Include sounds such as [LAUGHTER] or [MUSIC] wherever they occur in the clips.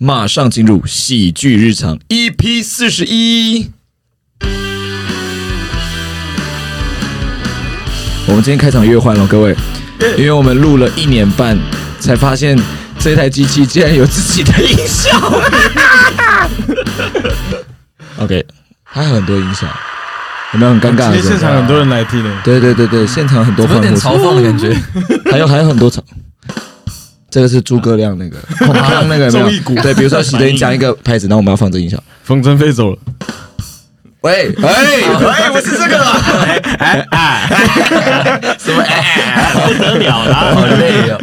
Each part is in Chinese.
马上进入喜剧日常 EP 四十一。我们今天开场乐换了，各位，因为我们录了一年半，才发现这台机器竟然有自己的音效。[LAUGHS] OK，还有很多音效，有没有很尴尬的今天？现场很多人来听的，对对对对，现场很多怎么有点嘲讽的感觉？还有还有很多场。这个是诸葛亮那个 [LAUGHS] 孔亮那个有没有对，比如说喜德你讲一个拍子，然后我们要放这音效。风筝飞走了，喂，哎哎，不是这个啦，什么？哎，不得了啦！好累哦！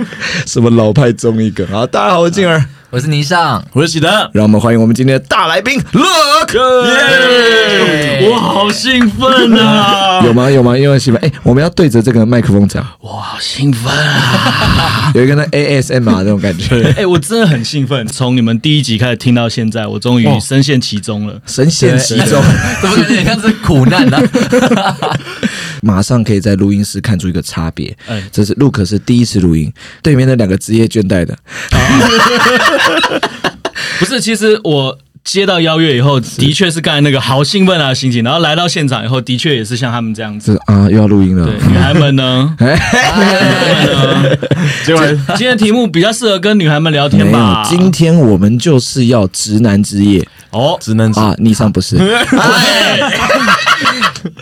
什么老派综艺梗？啊，大家好，我是静儿，我是倪尚，我是喜德，让我们欢迎我们今天的大来宾乐可。耶！我好兴奋啊！[LAUGHS] 有吗？有吗？因为喜欢哎，我们要对着这个麦克风讲，我，好兴奋啊！[LAUGHS] 有一个那 ASMR 那种感觉，哎、我真的很兴奋，从你们第一集开始听到现在，我终于深陷其中了。深陷其中，[LAUGHS] 怎么感觉很像是苦难呢？马上可以在录音室看出一个差别。哎这是陆可是第一次录音，对面的两个职业倦怠的，[LAUGHS] 不是，其实我接到邀约以后，的确是刚才那个好兴奋啊的心情，然后来到现场以后，的确也是像他们这样子。是啊，又要录音了对，。女孩们呢？[LAUGHS] 今天的题目比较适合跟女孩们聊天吧？，今天我们就是要直男之夜哦，直男啊！逆上不是？[LAUGHS]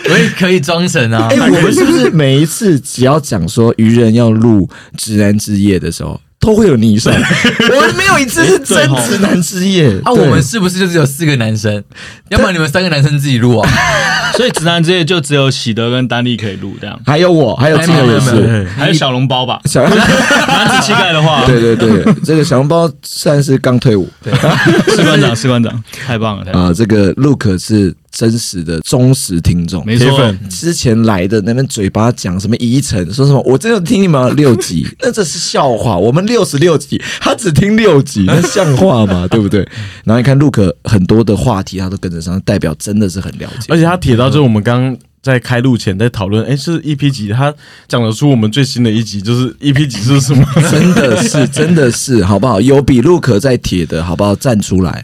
可以可以装神啊哎！[LAUGHS] 我们是不是每一次只要讲说愚人要录直男之夜的时候，都会有逆上？[LAUGHS] 我们没有一次是真直男之夜啊，我们是不是就只有四个男生？要不然你们三个男生自己录啊？[LAUGHS] 所以直男之夜就只有喜德跟丹利可以录这样，还有我，还有静儿也还有没是。还有小笼包吧？小男子气概的话，对对对，这个小笼包算是刚退伍士官长，士官长，太棒了，太棒了！啊。这个 Look 是真实的忠实听众，没错铁粉，之前来的那边嘴巴讲什么遗尘，说什么我真的听你们六集，[LAUGHS] 那这是笑话。我们六十六集，他只听六集，[LAUGHS] 那像话吗？对不对？然后你看 Look 很多的话题他都跟得上，代表真的是很了解。而且他铁到就是我们刚刚在开录前在讨论，哎，是 EP 几？他讲得出我们最新的一集，就是 EP 几是什么？[LAUGHS] 真的是，真的是，好不好？有比 Look 在铁的，好不好？站出来。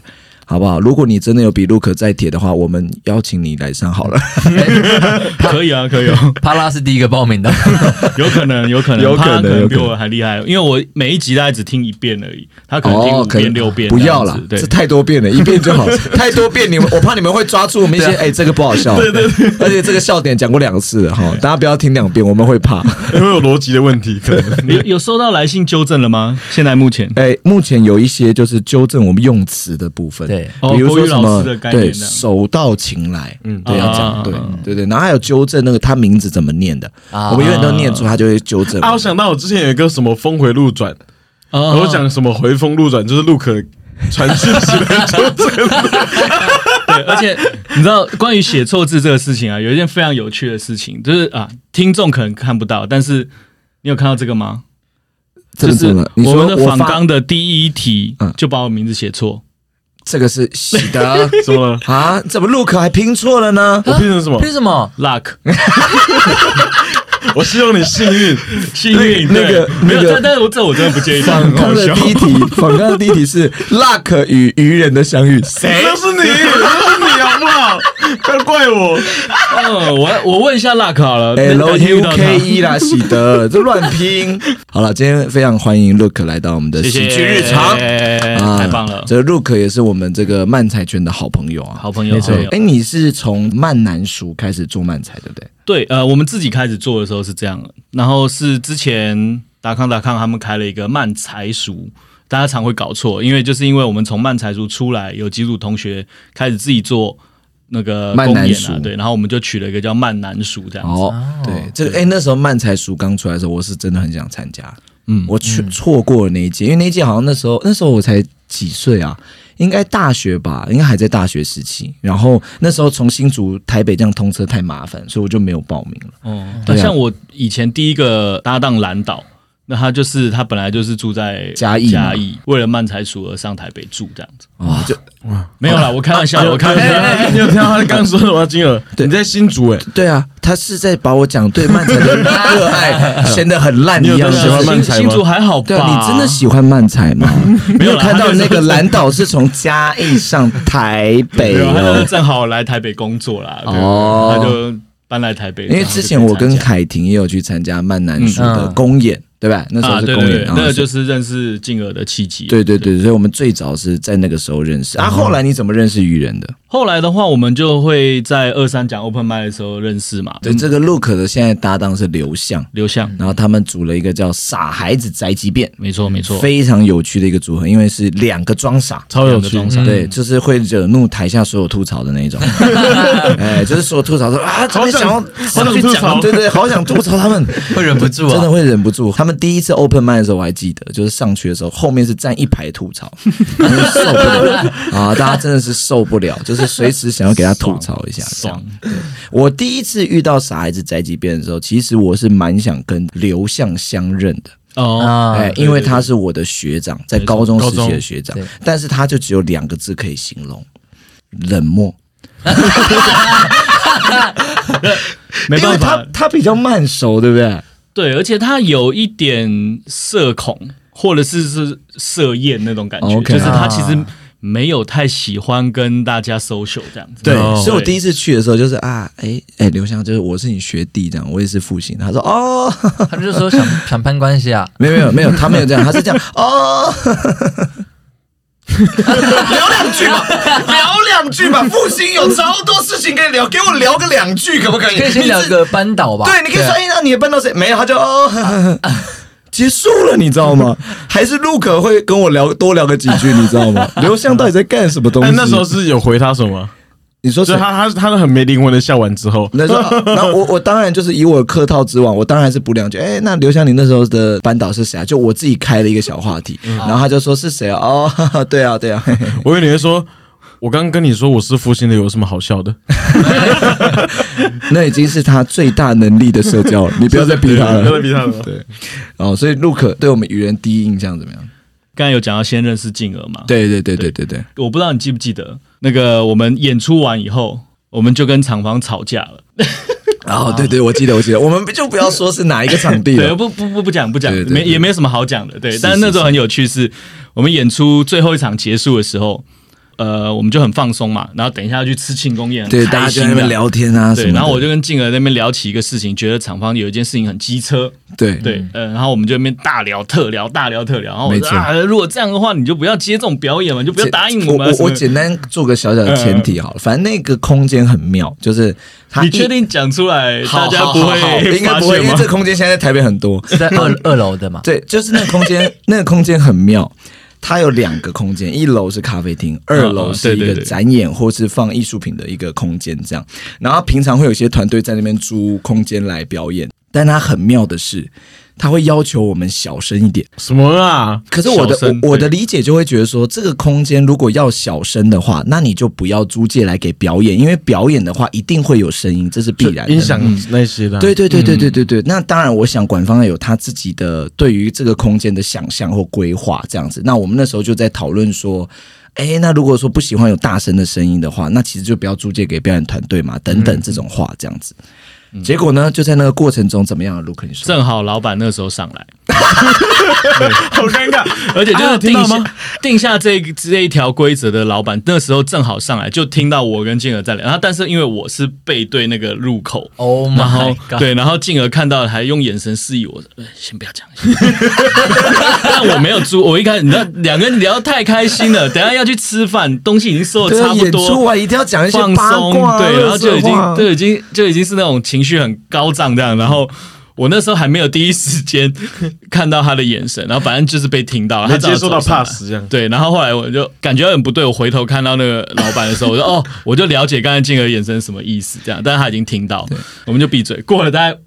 好不好？如果你真的有比 Look 在铁的话，我们邀请你来上好了。[LAUGHS] 可以啊，可以啊，帕拉是第一个报名的，[LAUGHS] 有可能，有可能，有可能他可能比有可能我还厉害，因为我每一集大概只听一遍而已，他可能听五哦可能遍、六遍，不要啦这太多遍了，一遍就好。[LAUGHS] 太多遍，你们我怕你们会抓住我们一些，哎，这个不好笑。对对对，而且这个笑点讲过两次了哈，大家不要听两遍，我们会怕。因为有逻辑的问题，可能你有收到来信纠正了吗？现在目前哎，目前有一些就是纠正我们用词的部分，对哦比如说什么国语老师的概念对手到擒来，嗯，对，啊要讲对对对，然后还有纠正那个他名字怎么念的，啊我们永远都念错，他就会纠正。啊，我想到我之前有一个什么峰回路转，啊。我讲什么回风路转，就是路可传讯息来纠正。[LAUGHS] 对，而且你知道关于写错字这个事情啊，有一件非常有趣的事情，就是啊，听众可能看不到，但是你有看到这个吗？就是我们的访发纲的第一题嗯。就把我名字写错，这个是喜的怎 [LAUGHS] 么了？啊？怎么 look 还拼错了呢？我拼成什么？拼什么？luck [LAUGHS] 我希望你幸运。幸运那个没有，那个但但是我这我真的不介意，这访很好笑。纲的第一题，访纲的第一题是 luck 与愚人的相遇，谁？[LAUGHS] 不要怪我。嗯，我我问一下 luck 好了 L U K E 啦，喜德，这乱拼。好了，今天非常欢迎 Look 来到我们的喜剧日常。啊太棒了，这个 Look 也是我们这个漫才圈的好朋友啊，好朋友没错。哎，你是从漫男熟开始做漫才，对不对？对，呃，我们自己开始做的时候是这样，然后是之前达康达康他们开了一个漫才书，大家常会搞错，因为就是因为我们从漫才书出来，有几组同学开始自己做那个公演啊，对，然后我们就取了一个叫慢南鼠这样子。哦，对，这个哎，那时候漫才鼠刚出来的时候，我是真的很想参加，嗯，我去错过了那一届，因为那一届好像那时候那时候我才几岁啊，应该大学吧，应该还在大学时期。然后那时候从新竹台北这样通车太麻烦，所以我就没有报名了。哦，对啊像我以前第一个搭档蓝岛，那他就是他本来就是住在嘉义嘉义，为了漫才鼠而上台北住这样子。哦，就没有啦，我开玩笑，我开玩笑。你有听到他刚刚说什么？金额，对你在新竹哎，对啊，他是在把我讲对漫才的热爱 [LAUGHS] 显得很烂一样。你有在喜欢漫才吗新新竹还好吧？你真的喜欢漫才吗？没有看到那个蓝岛是从嘉义上台北没有，他正好来台北工作啦，哦他就搬来台北。因为之前我跟凯婷也有去参加漫南叔的嗯公演，对吧？那时候啊，是公演，对对对，然后那个就是认识静儿的契机。对对对，所以我们最早是在那个时候认识啊。后来你怎么认识愚人的？后来的话，我们就会在二三讲 open m i 的时候认识嘛。对，这个 Look 的现在搭档是刘向，刘向，然后他们组了一个叫“傻孩子宅急便没错没”，错，非常有趣的一个组合，因为是两个装傻。超有趣。装傻对，就是会惹怒台下所有吐槽的那一种，[LAUGHS] 哎，就是所有吐槽说啊，怎么想要好想去吐槽讲，对对，好想吐槽他们，会忍不住啊真的。会忍不住。他们第一次 open m i 的时候，我还记得，就是上去的时候，后面是站一排吐槽，[LAUGHS] 受不了啊！大家真的是受不了，就是随时想要给他吐槽一下。我第一次遇到傻孩子宅急便的时候，其实我是蛮想跟刘向相认的，哦，啊哎，因为他是我的学长，在高中时期的学长，但是他就只有两个字可以形容：冷漠。[LAUGHS] 没办法。他，他比较慢熟，对不对？对，而且他有一点社恐，或者是是社厌那种感觉就是他其实啊没有太喜欢跟大家 social 这样子。对，哦所以我第一次去的时候就是啊，哎哎，刘翔就是我是你学弟这样，我也是复兴。他说哦，[LAUGHS] 他就说想想攀关系啊，[LAUGHS] 没有没有没有，他没有这样，他是这样哦。[LAUGHS] 聊两句吧，聊两句吧，复兴有超多事情可以聊，给我聊个两句可不可以？可以先聊个班导吧。对，你可以说，哎，那你的班到谁？没有，他就哦，结束了，你知道吗？[LAUGHS] 还是陆可会跟我聊多聊个几句，你知道吗？[LAUGHS] 刘向到底在干什么东西？哎，那时候是有回他什么？你说是他他他他很没灵魂的笑完之后，那时候，[LAUGHS] 然后我我当然就是以我客套之王，我当然是补两句。哎，那刘翔，你那时候的班导是谁啊？就我自己开了一个小话题，然后他就说是谁啊？哦，哈哈对啊，对啊。嘿嘿我以为你会说，我刚刚跟你说我是复兴的，有什么好笑的？[LAUGHS] 那已经是他最大能力的社交了，你不要再逼他了不要再。逼他了。对，哦，所以陆可对我们愚人第一印象怎么样？刚才有讲到先认识静儿嘛，对对对对对对，我不知道你记不记得，那个我们演出完以后，我们就跟厂房吵架了。[LAUGHS] 哦，对对，我记得我记得，我们就不要说是哪一个场地对，了。不不不不讲不讲对，没也没什么好讲的。对，是但是那时候很有趣是，我们演出最后一场结束的时候，呃，我们就很放松嘛，然后等一下要去吃庆功宴，对，大家。就在那边聊天啊什么对，然后我就跟静儿那边聊起一个事情，觉得厂方有一件事情很机车，对对，呃，然后我们就那边大聊特聊，大聊特聊，然后我没错说啊，如果这样的话，你就不要接这种表演嘛，你就不要答应我们我我简单做个小小的前提好了，反正那个空间很妙，就是它一你确定讲出来，大家不好好好会应该不会，因为这？个空间现在在台北很多。是在二二楼的嘛？对，就是那个空间，那个空间很妙。它有两个空间，一楼是咖啡厅，二楼是一个展演或是放艺术品的一个空间，这样。然后平常会有些团队在那边租空间来表演，但它很妙的是，他会要求我们小声一点。什么啊？可是我的我我的理解就会觉得说，这个空间如果要小声的话，那你就不要租借来给表演，因为表演的话一定会有声音，这是必然的。音响那些的啊。对对对对对对对，那当然，我想管方有他自己的对于这个空间的想象或规划这样子。那我们那时候就在讨论说，哎，那如果说不喜欢有大声的声音的话，那其实就不要租借给表演团队嘛，等等这种话这样子。结果呢，就在那个过程中怎么样啊？卢克，你说正好老板那时候上来，[LAUGHS] 好尴尬。而且就啊是定下、定下这一这一条规则的老板，那时候正好上来，就听到我跟静儿在聊。然后，但是因为我是背对那个入口。Oh 然后 my god！对，然后静儿看到还用眼神示意我，呃先不要讲。但我没有租，我一开始你知道两个人聊得太开心了，等下要去吃饭，东西已经收的差不多，演出完一定要讲一些放松，对，然后就已经就已经就已经是那种情绪很高涨这样，然后。我那时候还没有第一时间看到他的眼神，然后反正就是被听到，他接受到 pass 这样。对，然后后来我就感觉很不对，我回头看到那个老板的时候，我说哦，我就了解刚才静儿眼神什么意思，这样，但是他已经听到，我们就闭嘴。过了大概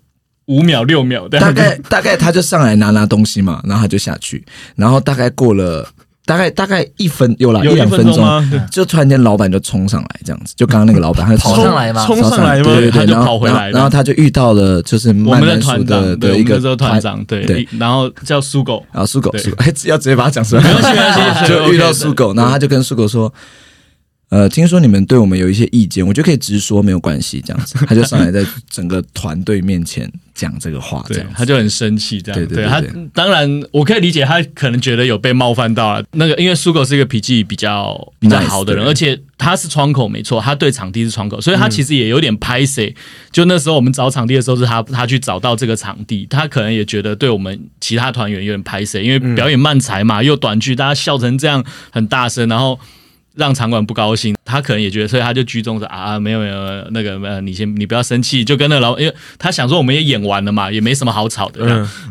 五秒六秒，大概大概他就上来拿拿东西嘛，然后他就下去，然后大概过了大概大概一分有啦有一两分钟吗？就突然间老板就冲上来这样子，就刚刚那个老板他就跑冲上来吗？冲上来吗？对对对，然后跑回来然后他就遇到了就是我们的团长，的的一个团长，对，对，然后叫苏狗，然后苏狗苏狗，哎，要直接把他讲出来，没关系没关系 [LAUGHS] 就遇到苏狗，然后他就跟苏狗说。呃，听说你们对我们有一些意见，我觉得可以直说，没有关系，这样子。他就上来在整个团队面前讲这个话，这样，他就很生气，这样。他对对对他当然我可以理解，他可能觉得有被冒犯到了。那个因为苏狗是一个脾气比较比较好的人，而且他是窗口没错，他对场地是窗口，所以他其实也有点拍谁。就那时候我们找场地的时候，是他他去找到这个场地，他可能也觉得对我们其他团员有点拍谁，因为表演慢才嘛，又短剧，大家笑成这样很大声，然后。让场馆不高兴，他可能也觉得，所以他就居中说啊，没有没有，那个呃，你先你不要生气，就跟那个老，因为他想说我们也演完了嘛，也没什么好吵的，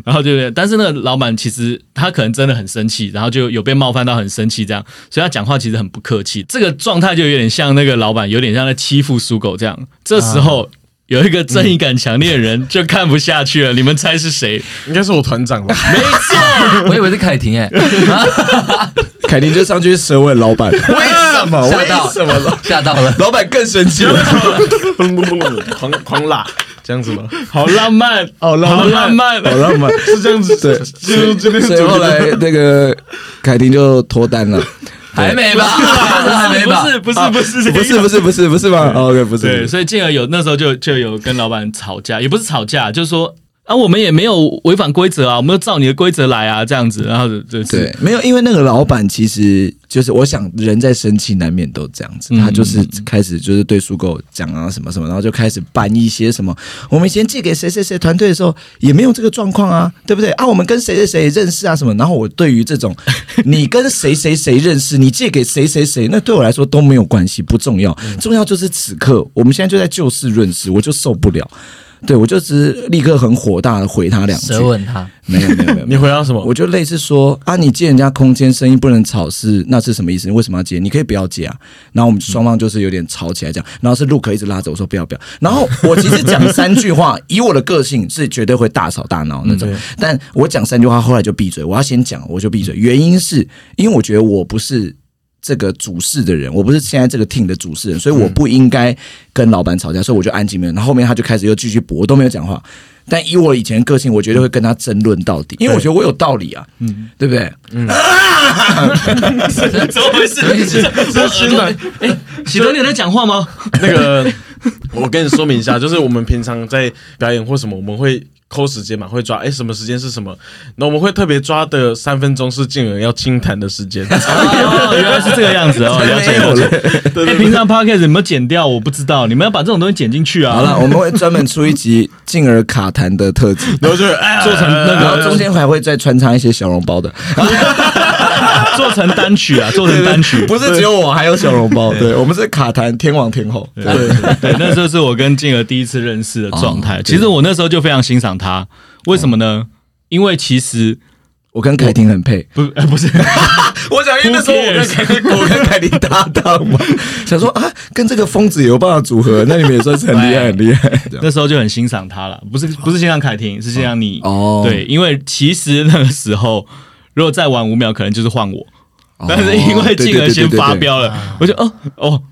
然后就，但是那个老板其实他可能真的很生气，然后就有被冒犯到很生气这样，所以他讲话其实很不客气，这个状态就有点像那个老板，有点像在欺负属狗这样。这时候有一个正义感强烈的人就看不下去了，你们猜是谁？应该是我团长吧？[LAUGHS] 没错，我以为是凯婷哎，[LAUGHS] [LAUGHS] 凯婷就上去舌吻老板，为什么？[LAUGHS] 吓到什么了吓到了。老板更生气了？嘣嘣嘣，狂狂拉，这样子吗？好浪漫，好浪漫好浪漫，好浪漫，是这样子，对，就这边所以后来那个凯婷就脱单了。还没吧？还没吧？不是不是不是不是不是不是不是吗哦？OK，不是，对，所以进而有那时候就就有跟老板吵架，也不是吵架，就是说啊，我们也没有违反规则啊，我们要照你的规则来啊，这样子，然后就是对，没有，因为那个老板其实就是，我想人在生气难免都这样子，嗯他就是开始就是对属狗讲啊什么什么，然后就开始办一些什么，我们以前借给谁谁谁团队的时候也没有这个状况啊，对不对啊？我们跟谁谁谁认识啊什么，然后我对于这种你跟谁谁谁认识，你借给谁谁谁，那对我来说都没有关系，不重要，重要就是此刻我们现在就在就事论事，我就受不了。对，我就只是立刻很火大的回他两句，舌吻他，没有没有没有，你回答什么？我就类似说啊，你借人家空间，声音不能吵是那是什么意思？你为什么要借？你可以不要借啊。然后我们双方就是有点吵起来，这样。然后是陆可一直拉着我说不要不要。然后我其实讲三句话，以我的个性是绝对会大吵大闹那种。对但我讲三句话，后来就闭嘴。我要先讲，我就闭嘴。原因是因为我觉得我不是。这个主事的人，我不是现在这个 team 的主事人，所以我不应该跟老板吵架，所以我就安静没有。然后后面他就开始又继续驳，我都没有讲话。但以我以前的个性，我绝对会跟他争论到底，因为我觉得我有道理啊，嗯，对不对？[LAUGHS] 怎么回事？这新来哎，喜多你有在讲话吗？那个，我跟你说明一下，就是我们平常在表演或什么，我们会抠时间嘛，会抓哎什么时间是什么，那我们会特别抓的三分钟是静儿要清谈的时间。[LAUGHS] 哦，原来是这个样子哦，[LAUGHS] 了解了解。哎，平常 podcast 有没有剪掉？我不知道，你们要把这种东西剪进去啊。好了，我们会专门出一集进而卡痰的特辑，然后就是哎，做成那然后个中间还会再穿插一些小笼包的，[LAUGHS] 做成单曲啊，做成单曲。[LAUGHS] 不是只有我，还有小笼包。对，我们是卡痰天王天后。对，对，那这是我跟静儿第一次认识的状态。哦其实我那时候就非常欣赏他，为什么呢？因为其实我跟凯婷很配。不，呃不是，[LAUGHS] 我想，因为那时候我跟凯婷，我跟凯婷搭档嘛，想说啊，跟这个疯子有办法组合，那你们也算是很厉害，很厉害。那时候就很欣赏他了。不是，不是欣赏凯婷，是欣赏你。哦对，因为其实那个时候，如果再晚五秒，可能就是换我。哦但是因为静儿先发飙，了，我就哦哦，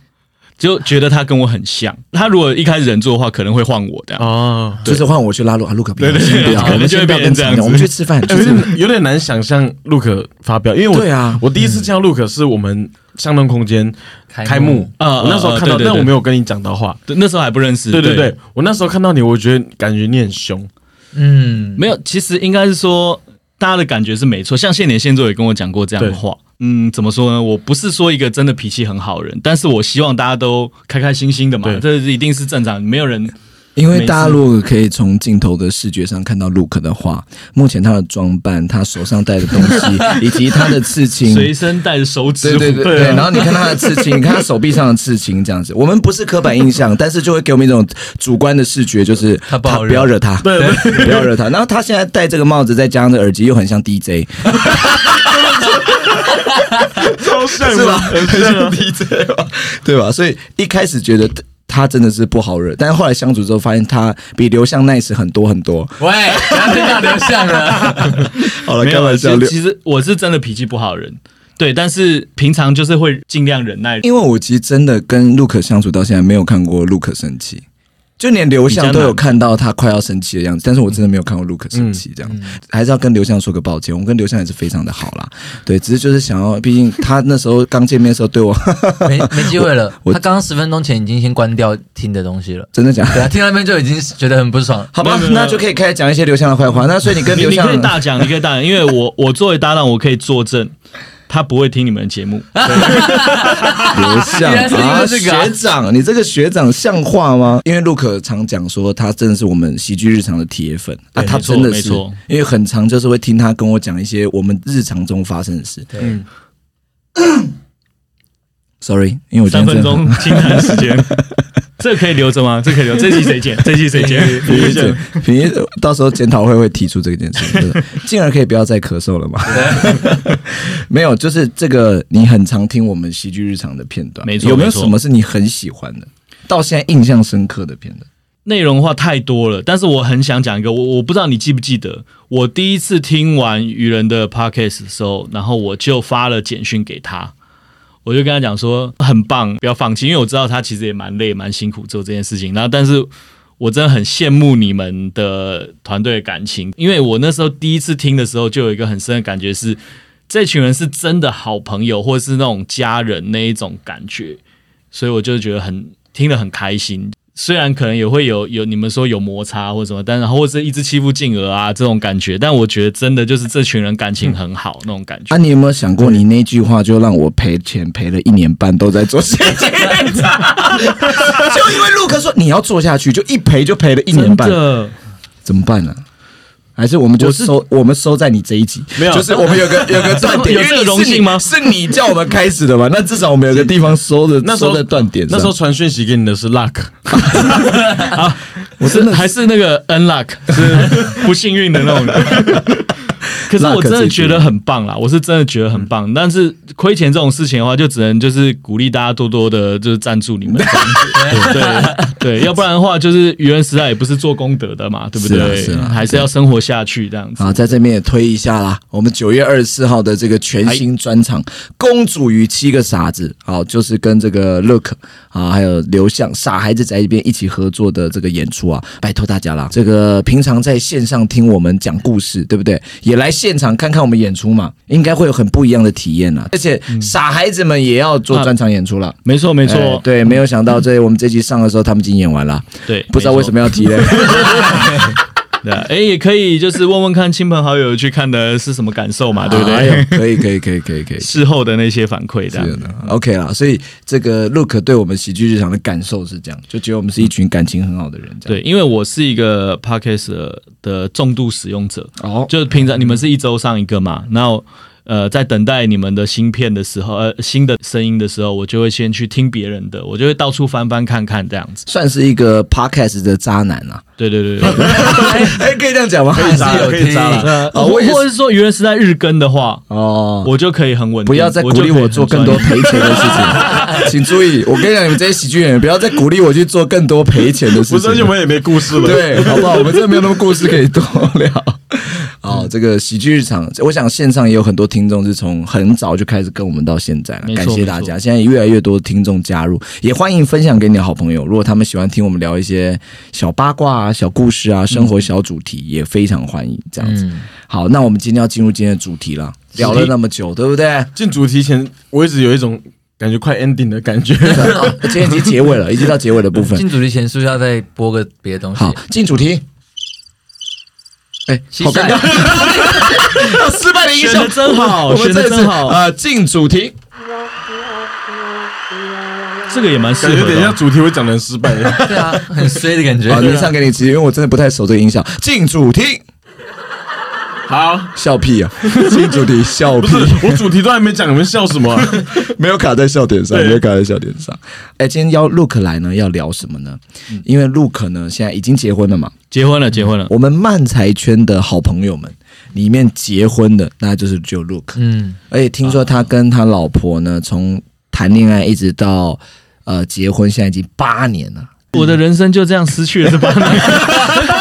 就觉得他跟我很像。他如果一开始忍住的话，可能会换我这样。哦，就是换我去拉路啊，路可不要，对对对先不要，可能就会变成这样子我们去吃饭，去有。点有点难想象陆可发飙，因为我对啊我第一次见到陆可是我们相动空间开幕开幕，啊我那时候看到，但我没有跟你讲到话。对，那时候还不认识。对对对，我那时候看到你，我觉得感觉你很凶，嗯，没有，其实应该是说大家的感觉是没错。像现年现座也跟我讲过这样的话。嗯，怎么说呢？我不是说一个真的脾气很好的人，但是我希望大家都开开心心的嘛，这一定是正常。没有人因为大家如果可以从镜头的视觉上看到 Look 的话，目前他的装扮、他手上戴的东西，以及他的刺青，随身带着手指对对对然后你看他的刺青，你看他手臂上的刺青，这样子，我们不是刻板印象，但是就会给我们一种主观的视觉，就是他不好惹不要惹他，对对不要惹他。然后他现在戴这个帽子，再加上这耳机，又很像 DJ，[LAUGHS] 超帅 [LAUGHS] 是吧？很很像。DJ 吧，对吧？所以一开始觉得他真的是不好惹，但是后来相处之后，发现他比刘向 nice 很多很多。喂，不要听到刘向了。[LAUGHS] 好了，开玩笑，其实我是真的脾气不好的人，对，但是平常就是会尽量忍耐。因为我其实真的跟 Look 相处到现在，没有看过 Look 生气。就连刘向都有看到他快要生气的样子，但是我真的没有看过 Luke 生气，这样、还是要跟刘向说个抱歉。我们跟刘向也是非常的好啦，对，只是就是想要，毕竟他那时候刚见面的时候对我 [LAUGHS] 没没机会了。他刚刚十分钟前已经先关掉听的东西了。真的假的？对啊，听到那边就已经觉得很不爽。[LAUGHS] 好吧那就可以开始讲一些刘向的坏话。那所以你跟你你刘向可以大讲，你可以大讲，因为我我作为搭档，我可以作证，他不会听你们的节目。[LAUGHS] 刘向原来是因为啊，学长，你这个学长像话吗？因为陆可常讲说他真的是我们喜剧日常的铁粉啊，对没错他真的是，因为很常就是会听他跟我讲一些我们日常中发生的事。嗯，Sorry，因为我今三分钟 [LAUGHS] 清谈时间，[LAUGHS] 这可以留着吗？这可以留，这期谁剪？这期谁剪？平一姐，平一到时候检讨会会提出这件事进而可以不要再咳嗽了嘛？[LAUGHS] 没有，就是这个你很常听我们喜剧日常的片段，没错有没有什么是你很喜欢的，到现在印象深刻的片段？内容的话太多了，但是我很想讲一个，我我不知道你记不记得，我第一次听完愚人的 podcast 的时候，然后我就发了简讯给他，我就跟他讲说很棒，不要放弃，因为我知道他其实也蛮累、蛮辛苦做这件事情，然后但是。我真的很羡慕你们的团队的感情，因为我那时候第一次听的时候，就有一个很深的感觉是，这群人是真的好朋友，或是那种家人那一种感觉，所以我就觉得很听得很开心。虽然可能也会有有你们说有摩擦或什么，但然后或者一直欺负静儿啊这种感觉，但我觉得真的就是这群人感情很好、那种感觉。啊，你有没有想过，你那句话就让我赔钱赔了一年半都在做喜剧日常，[LAUGHS] 就因为陆克说你要做下去，就一赔就赔了一年半，的，怎么办呢、还是我们就是收，我们收在你这一集，没有就是我们有个 [LAUGHS] 有个断点，有这个荣幸吗你是你叫我们开始的嘛？那至少我们有个地方收的，[LAUGHS] 那时候收在断点。那时候传讯息给你的是 Luck，[LAUGHS] 啊我真的还是那个 unluck 是不幸运的那种人。可是我真的觉得很棒啦，我是真的觉得很棒。但是亏钱这种事情的话，就只能就是鼓励大家多多的，就是赞助你们。[LAUGHS] 对对，要不然的话，就是愚人时代也不是做功德的嘛，对不对？是啊是啊还是要生活下去这样子。好，在这边也推一下啦，我们九月二十四号的这个全新专场《公主与七个傻子》，好，就是跟这个 Look 啊，还有刘向傻孩子在一边一起合作的这个演出啊，拜托大家啦，这个平常在线上听我们讲故事，对不对？也来现场看看我们演出嘛，应该会有很不一样的体验啦。而且傻孩子们也要做专场演出了。没错没没错，对，没有想到这我们这集上的时候，他们已经演完了，对，不知道为什么要提嘞。[LAUGHS] [LAUGHS] 对啊，哎，也可以就是问问看亲朋好友去看的是什么感受嘛，对不对？可以，可以，可以，可以，可以。[LAUGHS] 事后的那些反馈这样。的，OK 啦，所以这个 Look 对我们喜剧日常的感受是这样，就觉得我们是一群感情很好的人。对，因为我是一个 podcast 的的重度使用者，哦，就平常你们是一周上一个嘛，然后呃，在等待你们的新片的时候，呃，新的声音的时候，我就会先去听别人的，我就会到处翻翻看看这样子。算是一个 Podcast 的渣男啊。对对对对，[LAUGHS] 哎，可以这样讲吗？可以渣可以渣了。呃，哦我也是或者是说愚人是在日更的话，哦。我就可以很稳定，不要再鼓励我做更多赔钱的事情，[LAUGHS] 请注意，我跟你讲，你们这些喜剧演员不要再鼓励我去做更多赔钱的事不是，而且情我。们也没故事了。，对，好不好？我们真的没有那么故事可以多聊。哦，这个喜剧日常，我想线上也有很多听众是从很早就开始跟我们到现在了，感谢大家。现在越来越多听众加入，也欢迎分享给你的好朋友。如果他们喜欢听我们聊一些小八卦啊、小故事啊、生活小主题，也非常欢迎这样子。嗯，好，那我们今天要进入今天的主题了，聊了那么久，对不对？进主题前，我一直有一种感觉快 ending 的感觉。[LAUGHS] 今天已经结尾了，已经到结尾的部分。[LAUGHS] 进主题前是不是要再播个别的东西？好，进主题。哎，蟋好尴尬蟀，[LAUGHS] 失败的音效选真好，我们选的这次真好，呃，进主题。这个也蛮适感觉等一下合的哦。主题会讲的很失败。[LAUGHS] 对啊，很衰的感觉。好，连上给你吃，因为我真的不太熟这个音效。进主题，好，笑屁啊！进主题，笑屁不是，我主题都还没讲，你们笑什么啊？[LAUGHS] 没有卡在笑点上，没有卡在笑点上。哎，今天邀 Look 来呢，要聊什么呢？因为 Look 呢现在已经结婚了嘛，结婚了，结婚了，我们漫才圈的好朋友们里面结婚的，那就是只有 Look。嗯，而且听说他跟他老婆呢，从谈恋爱一直到呃结婚，现在已经八年了。我的人生就这样失去了这八年。[LAUGHS]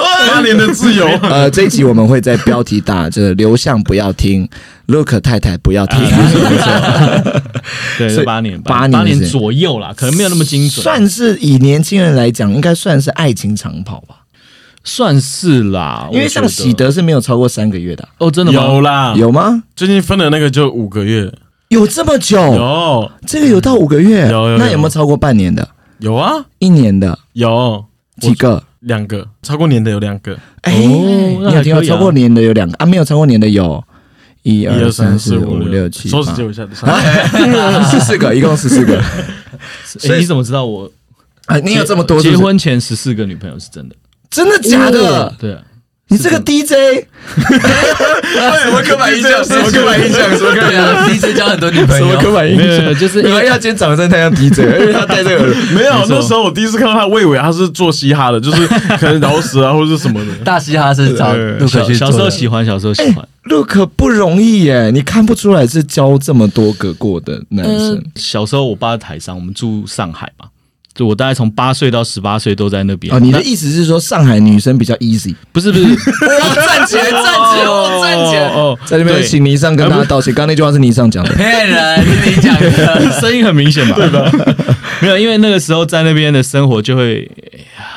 八年的自由，呃，这一集我们会在标题打这个刘向不要听，[LAUGHS] Look 太太不要听。[LAUGHS] 对，所以八年，八年八年左右啦，可能没有那么精准，算是以年轻人来讲，应该算是爱情长跑吧。算是啦，因为像喜德是没有超过三个月的啊、哦，真的吗？有啦，有吗？最近分的那个就五个月，有这么久？有这个有到五个月？有有有那有没有超过半年的？有啊，一年的？有几个？两个，超过年的有两个，哎、哦你有听到那还可以啊超过年的有两个啊？没有超过年的有一一二三四五五六七收拾八借我一下，[LAUGHS] 十四个，一共十四个。[LAUGHS] 哎，你怎么知道我啊，你有这么多结婚前十四个女朋友是真的？真的假的？对啊，你这个 DJ 什么刻板印象？什么刻板印象？什么刻板印象？，DJ 交很多女朋友，什么刻板印象？有，就是因为要今天长得真的太像 DJ，了因为他戴这个 [LAUGHS] 耳。没有那时候我第一次看到他，我以为他是做嘻哈的，就是可能饶舌啊 [LAUGHS] 或者是什么的。大嘻哈是找对陆可去小小时候喜欢，小时候喜欢。Look 不容易耶，你看不出来是教这么多个过的男生。小时候我爸在台上，我们住上海嘛，就我大概从八岁到十八岁都在那边。哦，你的意思是说上海女生比较 easy，不是不是，我站起来，站起来，我站起来，哦，在那边请倪尚跟大家道歉。刚刚那句话是倪尚讲的。[LAUGHS] 骗人，是你讲的。[LAUGHS] 声音很明显吧？对吧？没有，因为那个时候在那边的生活就会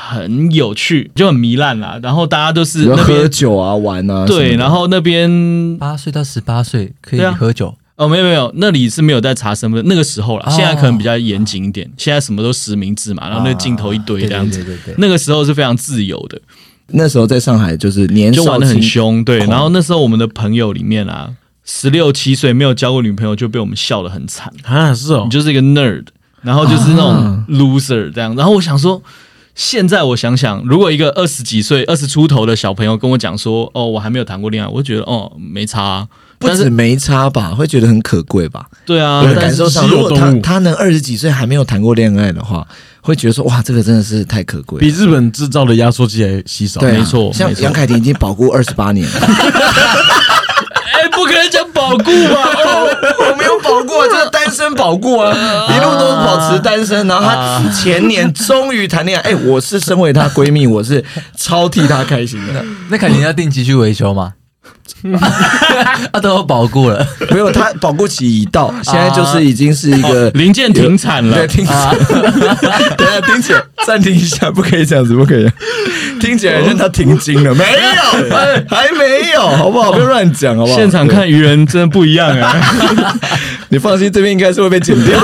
很有趣，就很糜烂啦。然后大家都是喝酒啊、玩啊，对，然后后那边八岁到十八岁可以喝酒，哦，没有没有，那里是没有在查身份，那个时候了，哦现在可能比较严谨一点，现在什么都实名制嘛，然后那个镜头一堆这样子。对对那个时候是非常自由的，那时候在上海就是年少就玩的很凶，对。然后那时候我们的朋友里面啊，十六七岁没有交过女朋友就被我们笑得很惨，啊，是哦你，就是一个 nerd，然后就是那啊种 loser 这样。然后我想说，现在我想想，如果一个二十几岁、二十出头的小朋友跟我讲说，哦，我还没有谈过恋爱，我就觉得哦，没差、啊。不止没差吧，会觉得很可贵吧？对啊我，的感受上，如果他他能二十几岁还没有谈过恋爱的话，会觉得说哇，这个真的是太可贵了。比日本制造的压缩机还稀少。对啊，没错像杨凯婷已经保固二十八年了，哎，不可能讲保固吧？哦，我没有保过，就是单身保固啊，[LAUGHS] 一路都是保持单身。然后她前年终于谈恋爱，哎，我是身为她闺蜜，我是超替她开心的。那肯定要定期去维修嘛。[LAUGHS] 啊，都有保固了，没有，他保固期已到，现在就是已经是一个零件停产了对。[LAUGHS] 听起来，等一下听起，暂停一下，不可以这样子，不可以，听起来像他停经了，没有，还没有，好不好？不要乱讲，好不好？现场看愚人真的不一样啊！[LAUGHS] 你放心，这边应该是会被剪掉。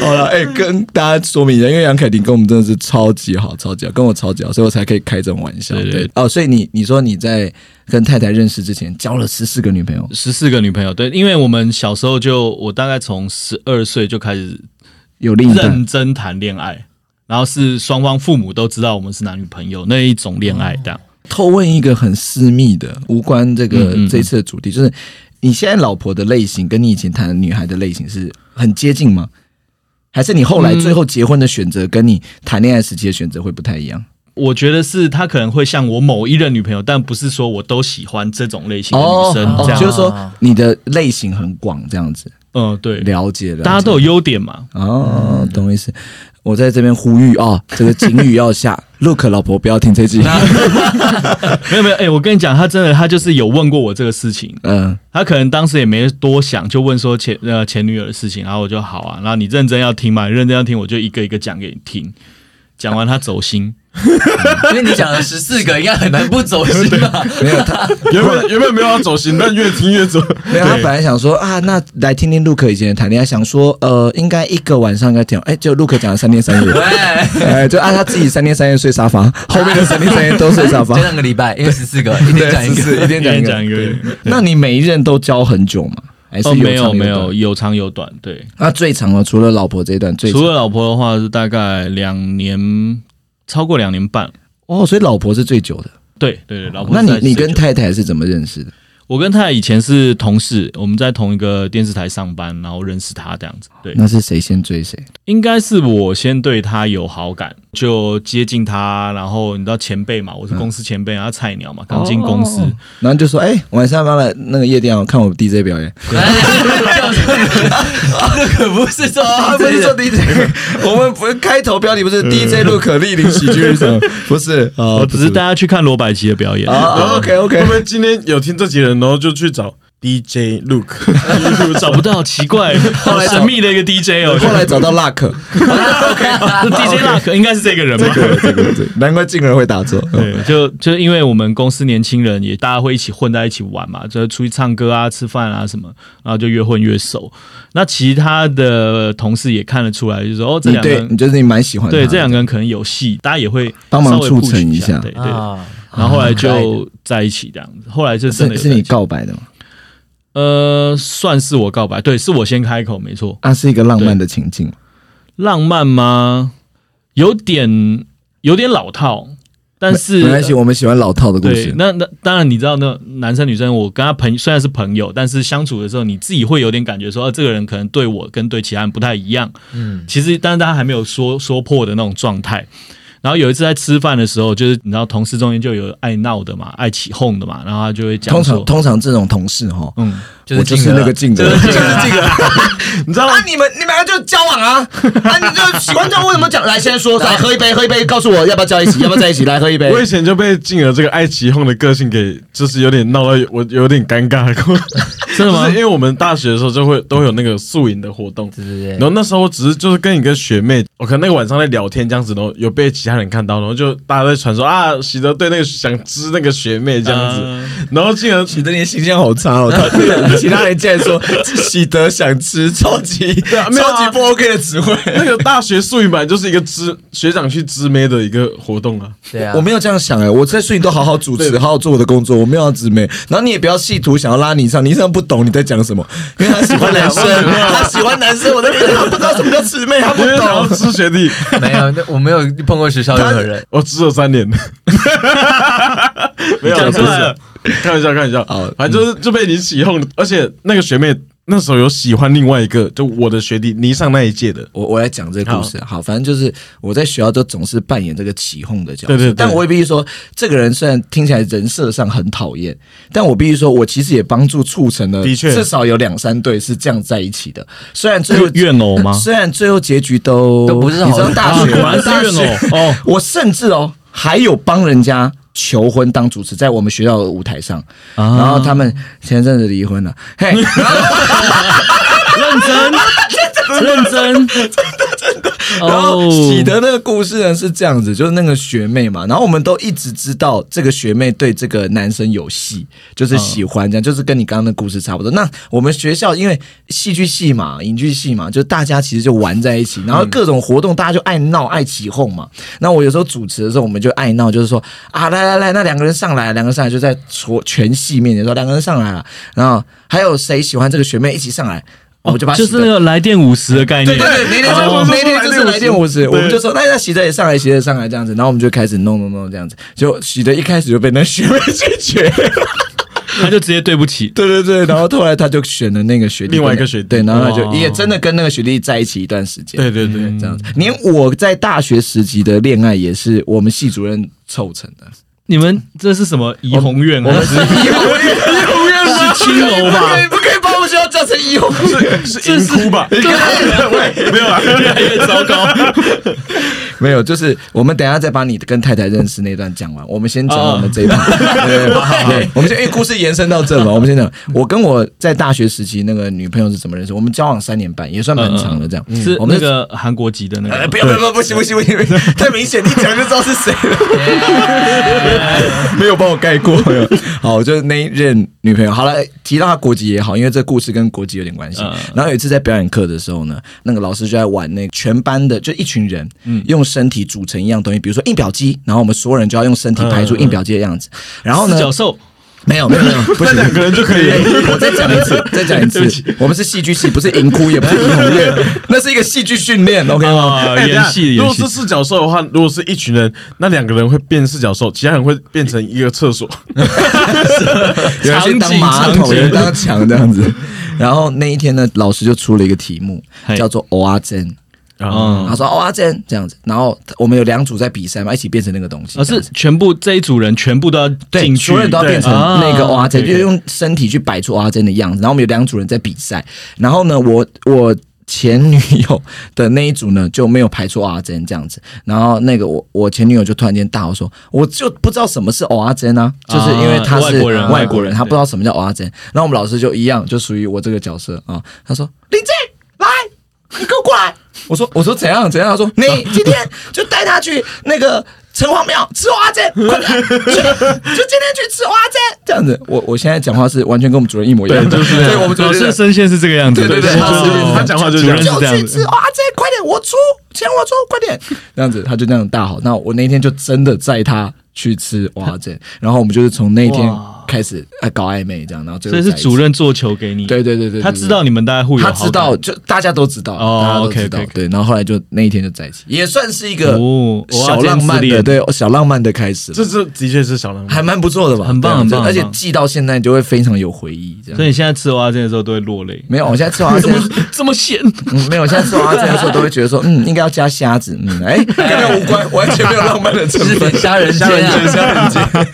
好了，哎、跟大家说明一下，因为杨凯婷跟我们真的是超级好，超级好，跟我超级好，所以我才可以开这种玩笑。对哦，所以你你说你在跟太太认识之前交了十四个女朋友，十四个女朋友，对，因为我们小时候就，我大概从十二岁就开始有认真谈恋爱，然后是双方父母都知道我们是男女朋友那一种恋爱这样。偷问一个很私密的，无关这个、嗯嗯嗯这一次的主题，就是你现在老婆的类型跟你以前谈的女孩的类型是很接近吗？还是你后来嗯最后结婚的选择跟你谈恋爱时期的选择会不太一样？我觉得是他可能会像我某一任女朋友，但不是说我都喜欢这种类型的女生这样。哦就是说你的类型很广，这样子嗯，对，了解了解。大家都有优点嘛。哦，懂意思。我在这边呼吁啊、这个警语要下，Look 老婆不要听这句。[LAUGHS] 没有没有，哎、我跟你讲，他真的他就是有问过我这个事情，嗯，他可能当时也没多想，就问说前呃前女友的事情，然后我就好啊，然后你认真要听嘛，你认真要听，我就一个一个讲给你听。讲完他走心，[LAUGHS] 因为你讲了十四个，应该很难不走心吧？没有他，[LAUGHS] 原本原本没有要走心，但越听越走。[LAUGHS] 没有他本来想说啊，那来听听 Look 以前的谈恋爱，想说呃，应该一个晚上应该挺好，哎，就 Look 讲了三天三夜，对，哎，就按他自己三天三夜睡沙发，后面的三天三夜都睡沙发就，两个礼拜，因为十四个，一天，讲一个。一天讲一个，那你每一任都交很久吗？还是哦，没有没有，有长有短，对。那最长的，除了老婆这一段最长除了老婆的话是大概两年，超过两年半。哦，所以老婆是最久的。对对对，老婆那你你跟太太是怎么认识的？我跟太太以前是同事，我们在同一个电视台上班，然后认识他这样子。对，那是谁先追谁？应该是我先对他有好感，就接近他，然后你知道前辈嘛，我是公司前辈，然后菜鸟嘛，刚进公司，然后就说：“哎、晚上要来那个夜店啊，看我 DJ 表演。[LAUGHS] 那可不是说啊，不是说 DJ，我们不是开头标题不是 DJ 陆可莅临喜剧日常，不是啊，[LAUGHS] 我只是大家去看罗百吉的表演。啊 OK OK，我们今天有听这集的人，然后就去找 DJ Luke，[LAUGHS] 找不到，奇怪，[LAUGHS] 好神秘的一个 DJ 哦。后来找到 Luck，DJ [LAUGHS] Luck 应该是这个人吧？这个这个对，难怪静儿会打错。对，就就因为我们公司年轻人也大家会一起混在一起玩嘛，就是出去唱歌啊、吃饭啊什么，然后就越混越熟。那其他的同事也看得出来，就说哦，这你两个人你就是你蛮喜欢对这两个人可能有戏，大家也会帮忙促成一下对对。啊，然后后来就在一起这样子，后来就真的是是你告白的吗？呃，算是我告白，对，是我先开口，没错。啊，是一个浪漫的情境。浪漫吗？有点有点老套，但是没关系，我们喜欢老套的故事，。那那当然，你知道那男生女生，我跟他朋虽然是朋友，但是相处的时候，你自己会有点感觉说，啊、这个人可能对我跟对其他人不太一样。嗯，其实，但是大家还没有说说破的那种状态。然后有一次在吃饭的时候，就是你知道同事中间就有爱闹的嘛，爱起哄的嘛，然后他就会讲说通常，通常这种同事哈，嗯，我就是那个静的，就是就是静静的。[LAUGHS] 你知道吗？你们你们两个就交往啊，[LAUGHS] 啊，你就喜欢这样，为什么讲？来，先说，来喝一杯，喝一杯，告诉我要不要在一起，要不要在一起？来喝一杯。我以前就被静儿这个爱起哄的个性给，就是有点闹到我有点尴尬过。[LAUGHS] 真的吗就是因？为我们大学的时候就会都有那个宿营的活动，对对对，然后那时候只是就是跟一个学妹，我可能那个晚上在聊天这样子，然后有被其他人看到，然后就大家在传说啊，喜德对那个想知那个学妹这样子，嗯然后进而喜德，你的形象好差哦！他其他人竟然说喜德想吃，超级啊没有啊。超级不 OK 的词汇。那个大学宿营本来就是一个知学长去知妹的一个活动啊，对啊，我没有这样想哎，我在顺营都好好主持，好好做我的工作，我没有要知妹。然后你也不要企图想要拉你上，你上不懂你在讲什么，因为他喜欢男生，[LAUGHS] 他喜欢男生，我在他不知道什么叫姊妹，他不懂。知学弟，没有，那我没有碰过学校任何人。我只有三年，[LAUGHS] 没有讲出 [LAUGHS] 开玩笑，开玩笑。好，反正就是就被你起哄，而且那个学妹那时候有喜欢另外一个，就我的学弟倪上那一届的，我我来讲这个故事，好，反正就是我在学校都总是扮演这个起哄的角色，对对对。但我也必须说，这个人虽然听起来人设上很讨厌，但我必须说，我其实也帮助促成了，的确。至少有两三对是这样在一起的。虽然最后 [LAUGHS] 怨偶吗？虽然最后结局都都不是好你知道大学 [LAUGHS] 啊果然是大怨学偶哦。我甚至哦还有帮人家求婚当主持，在我们学校的舞台上，啊。然后他们前阵子离婚了，嘿，[LAUGHS] 认真，[LAUGHS] 认真，真的真的。然后喜德那个故事呢是这样子，就是那个学妹嘛，然后我们都一直知道这个学妹对这个男生有戏，就是喜欢这样，就是跟你刚刚的故事差不多。那我们学校因为戏剧系嘛、影剧系嘛，就大家其实就玩在一起，然后各种活动大家就爱闹、爱起哄嘛。那我有时候主持的时候，我们就爱闹，就是说啊，来来来，那两个人上来，两个人上来就在全全系面前说两个人上来了，然后还有谁喜欢这个学妹一起上来。我们就把就是那个来电五十的概念。对对对，那天就哦那天就是来电五十，我们就说那那喜德也上来，喜德也上来这样子，然后我们就开始弄弄弄这样子，就喜德一开始就被那学妹 [LAUGHS] 拒绝，他就直接对不起。对对对，然后后来他就选了那个学弟，另外一个学弟对，然后他就哦也真的跟那个学弟在一起一段时间，对对对，这样子，连我在大学时期的恋爱也是我们系主任凑成的，你们这是什么怡红院还是怡红院，怡红院是青楼吧？[LAUGHS] 你不可以把我们学校叫成怡红院，是银哭吧？你看，[LAUGHS] 没有啊，越来越糟糕。[LAUGHS] 没有，就是我们等一下再把你跟太太认识那段讲完，我们先讲我们这一段。对我们先因为故事延伸到这嘛，我们先讲我跟我在大学时期那个女朋友是怎么认识，我们交往三年半，也算蛮长的这样。是我们那个韩国籍的那呃，个不要不要不行不行不行，太明显，你讲就知道是谁了，[LAUGHS] 没有帮我盖过。好，就是那一任女朋友。好了，提到她国籍也好，因为这故事跟国籍有点关系。嗯然后有一次在表演课的时候呢，那个老师就在玩那全班的，就一群人，用身体组成一样东西，比如说印表机，然后我们所有人就要用身体排出印表机的样子。然后呢四，角兽。没有没有没有，不是，两个人就可以哎我再讲一次，再讲一次，我们是戏剧系，不是银窟，也不是银红院，那是一个戏剧训练，OK 吗？[LAUGHS] 演戏如果是。四角兽的话，如果是一群人，那两个人会变四角兽，其他人会变成一个厕所。[LAUGHS] 有人去当马桶，有人当墙这样子。然后那一天呢，老师就出了一个题目，叫做“欧阿珍”。嗯他说“欧阿珍”这样子，然后我们有两组在比赛嘛，一起变成那个东西。而是全部这一组人全部都要对，所有人都要变成那个对欧阿珍，啊就用身体去摆出欧阿珍的样子。然后我们有两组人在比赛，然后呢，我我前女友的那一组呢就没有排出蚵仔煎这样子，然后那个我我前女友就突然间大吼说，我就不知道什么是蚵仔煎啊，就是因为他是外国人外国人，外国人他不知道什么叫蚵仔煎。然后我们老师就一样，就属于我这个角色啊，他说林静来，你给我过来。我说我说怎样怎样？他说你今天就带他去那个城隍庙吃蚵仔，快点去，就今天去吃蚵仔。这样子，我我现在讲话是完全跟我们主任一模一样的，对就是这样所以我们主任就声线是这个样子，对对对他讲话就是主这样就去吃。蚵仔，快点，我出钱我出，快点，这样子他就这样大吼。那我那天就真的载他去吃蚵仔，然后我们就是从那天哇开始呃搞暧昧这样，然后最所以是主任做球给你，对对对对，他知道你们大家互有好，他知道，就大家都知道，哦大家都 OK，知道 OK，OK 对。然后后来就那一天就在一起，也算是一个哦小浪漫的，，对小浪漫的开始，这这的确是小浪漫。还蛮不错的吧？很棒很棒而且记到现在就会非常有回忆，这样。所以你现在吃蚵仔煎的时候都会落泪，没有，我现在吃蚵仔煎，这么咸，嗯，没有，我现在吃蚵仔煎的时候都会觉得说，嗯，应该要加虾子，嗯，哎，[LAUGHS] 跟那无关，完全没有浪漫的成分，是虾仁煎啊。虾仁煎。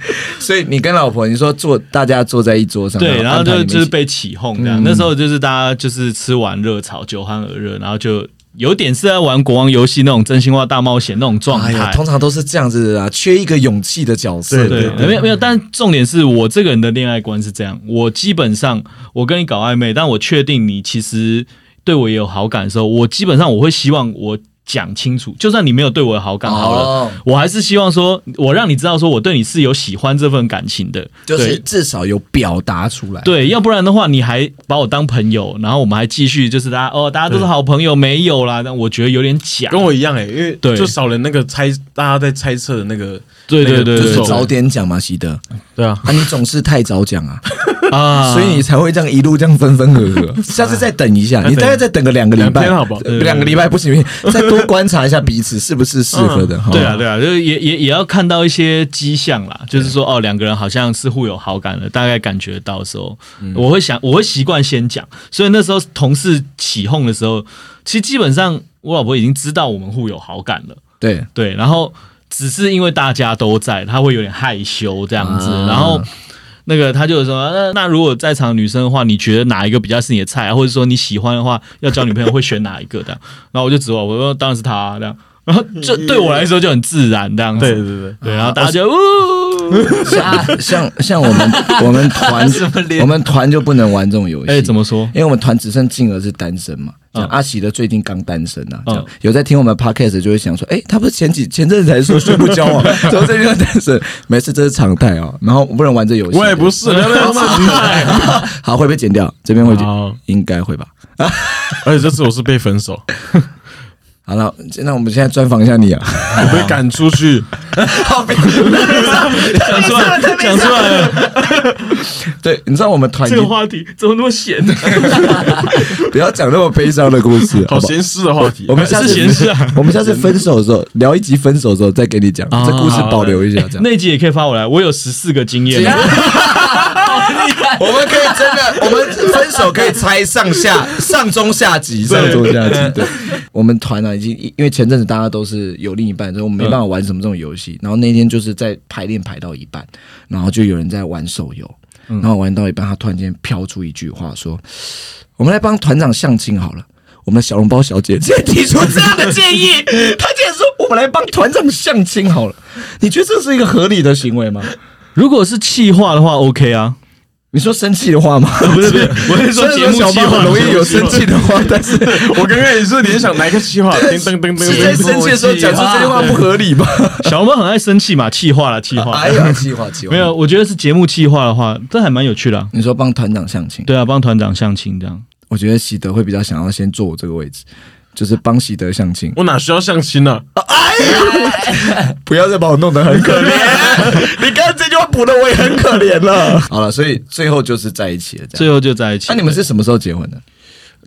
[LAUGHS] 所以你跟老婆，你说坐，大家坐在一桌上，对，然后就就是被起哄这样。嗯那时候就是大家就是吃完热炒，酒酣耳热，然后就有点是在玩国王游戏那种真心话大冒险那种状态。通常都是这样子的啊，缺一个勇气的角色。对对，没有没有，但重点是我这个人的恋爱观是这样，我基本上我跟你搞暧昧，但我确定你其实对我也有好感的时候，我基本上我会希望我讲清楚，就算你没有对我有好感好了，哦我还是希望说我让你知道说我对你是有喜欢这份感情的，就是至少有表达出来。对，要不然的话，你还把我当朋友，然后我们还继续就是大家哦，大家都是好朋友，没有啦，但我觉得有点假。跟我一样哎、因为对就少了那个猜，大家在猜测的那个，对对对就是早点讲嘛，习德对啊，啊，你总是太早讲啊，[LAUGHS] 啊，所以你才会这样一路这样分分合合。下次再等一下，你大概再等个两个礼拜，好不好？呃两个礼拜不行，不行再多观察一下彼此是不是适合的。哈。对啊，对啊，就是也也也要看到一些迹象啦，就是说哦，两个人好像是互有好感了，大概感觉到的时候，我会想，我会习惯先讲，所以那时候同事起哄的时候，其实基本上我老婆已经知道我们互有好感了，对，对，然后只是因为大家都在，他会有点害羞这样子，啊然后。那个他就说，那那如果在场女生的话，你觉得哪一个比较是你的菜啊？或者说你喜欢的话，要交女朋友会选哪一个这样？[LAUGHS] 然后我就指我，我说当然是他、啊、这样。然后就对我来说就很自然这样子，对对对，对，然后大家就呜，像像像我们 [LAUGHS] 我们团我们团就不能玩这种游戏。哎，怎么说？因为我们团只剩静儿是单身嘛，这样嗯阿喜的最近刚单身啊，这样嗯有在听我们 podcast 就会想说，哎，他不是前几前阵子才说宣布交往，[LAUGHS] 怎么最近又单身？没事，这是常态哦。然后我不能玩这游戏，我也不是，[LAUGHS] 那那那好会被剪掉，这边会剪，应该会吧。而且这次我是被分手，好了，那我们现在专访一下你啊。我被赶出去，[LAUGHS] 讲出来，讲出来了，[LAUGHS] 对，你知道我们团这个话题怎么那么闲？[LAUGHS] 不要讲那么悲伤的故事，好闲事的话题。我们下次闲事啊。我们下次分手的时候聊一集分手的时候再给你讲，这故事保留一下，这样。那一集也可以发我来，我有十四个经验。我们可以真的，我们分手可以猜上下、上中下集、上中下集。对，我们团啊，已经因为前阵子大家都是有另一半，所以我们没办法玩什么这种游戏。然后那天就是在排练排到一半，然后就有人在玩手游，然后玩到一半，他突然间飘出一句话说：“我们来帮团长相亲好了。”我们的小笼包小姐竟然提出这样的建议，她竟然说：“我们来帮团长相亲好了。”你觉得这是一个合理的行为吗？如果是气话的话，OK 啊，你说生气的话吗？[LAUGHS] 不 [LAUGHS] 是不是，我是说节目气话很容易有生气的话，但是 [LAUGHS] 我刚刚也是联想哪个气话，叮噔噔噔是在，生气的时候讲出这句话不合理吧？小猫很爱生气嘛，气话了，气话。哎呀，气话气话，没有，我觉得是节目气话的话，这还蛮有趣的啊、你说帮团长相亲，对啊，帮团长相亲这样。我觉得喜德会比较想要先坐我这个位置，就是帮喜德相亲。我哪需要相亲呢？不要再把我弄得很可怜，[LAUGHS] 你刚刚这句话补的我也很可怜了。好了，所以最后就是在一起了，这样。最后就在一起。那、你们是什么时候结婚的？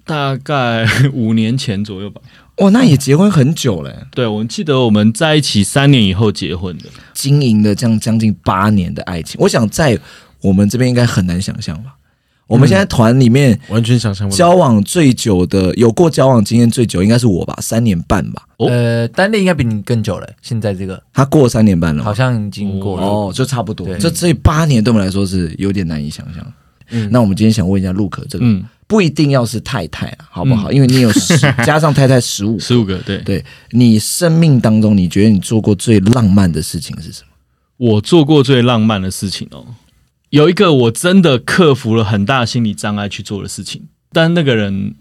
大概五年前左右吧？哇，那也结婚很久了，对，我们记得我们在一起三年以后结婚的。经营了这样将近八年的爱情，我想在我们这边应该很难想象吧。我们现在团里面完全想象不到。交往最久的，有过交往经验最久应该是我吧，三年半吧。哦呃，单恋应该比你更久了，现在这个他过三年半了，好像已经过了。哦，就差不多。对这这八年对我们来说是有点难以想象。嗯那我们今天想问一下陆可，这个、嗯，不一定要是太太啊，好不好？因为你有十 [LAUGHS] 加上太太十五，十五个，对对你生命当中，你觉得你做过最浪漫的事情是什么？我做过最浪漫的事情哦，有一个我真的克服了很大心理障碍去做的事情，但那个人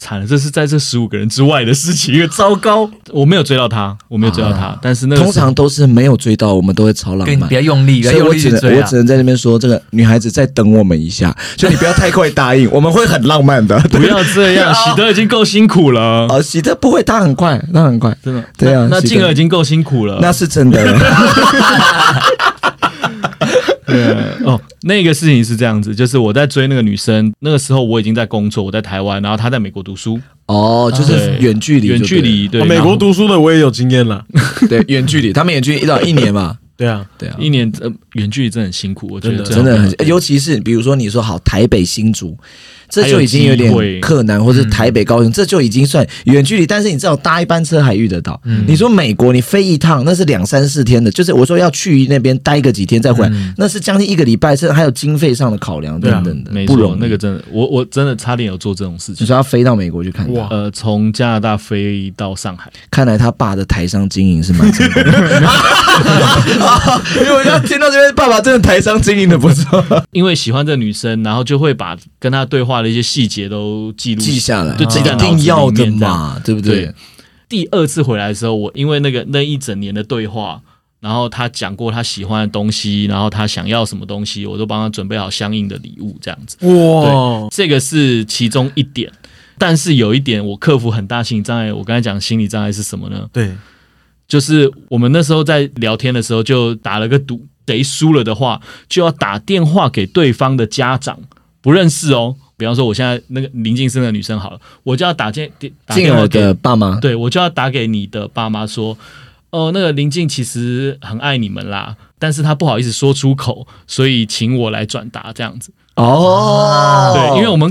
惨了，这是在这十五个人之外的事情，因为糟糕，我没有追到他，我没有追到他，但是那个通常都是没有追到，我们都会超浪漫跟你不。要用力，所以我只能我只！能在那边说，这个女孩子再等我们一下，就你不要太快答应，我们会很浪漫的。[LAUGHS] 不要这样，喜德已经够辛苦了，哦，喜德不会，他很快，他很快，真的。对啊那静儿已经够辛苦了，那是真的。对哦，那个事情是这样子，就是我在追那个女生，那个时候我已经在工作，我在台湾，然后她在美国读书，哦，就是对远距离远距离，对，哦美国读书的我也有经验了。对远距离，[LAUGHS] 他们远距离一到一年嘛，对啊，对啊，一年呃远距离真的很辛苦，我觉得真的真的很尤其是比如说你说好台北新竹，这就已经有点困难，或者台北高雄，这就已经算远距离，但是你知道搭一班车还遇得到。你说美国你飞一趟那是两三四天的，就是我说要去那边待个几天再回来，那是将近一个礼拜，甚至还有经费上的考量对啊等等的，没错不容易。，那个真的，我我真的差点有做这种事情。你说要飞到美国去看呃，从加拿大飞到上海，看来他爸的台商经营是蛮成功的。[LAUGHS] 因为我要听到这边，爸爸真的台商经营的不错，[LAUGHS] 因为喜欢这个女生，然后就会把跟她对话的一些细节都记录记下来，就记在一脑子里定要的面嘛，对不对对？第二次回来的时候，我因为那个那一整年的对话，然后他讲过他喜欢的东西，然后他想要什么东西，我都帮他准备好相应的礼物，这样子。哇，这个是其中一点，但是有一点我克服很大心理障碍。我刚才讲心理障碍是什么呢？对，就是我们那时候在聊天的时候就打了个赌，谁输了的话就要打电话给对方的家长，不认识哦。比方说我现在那个林静生的女生好了，我就要打进打给的爸妈，对我就要打给你的爸妈说，哦，那个林静其实很爱你们啦，但是他不好意思说出口，所以请我来转达这样子。哦，对，因为我们、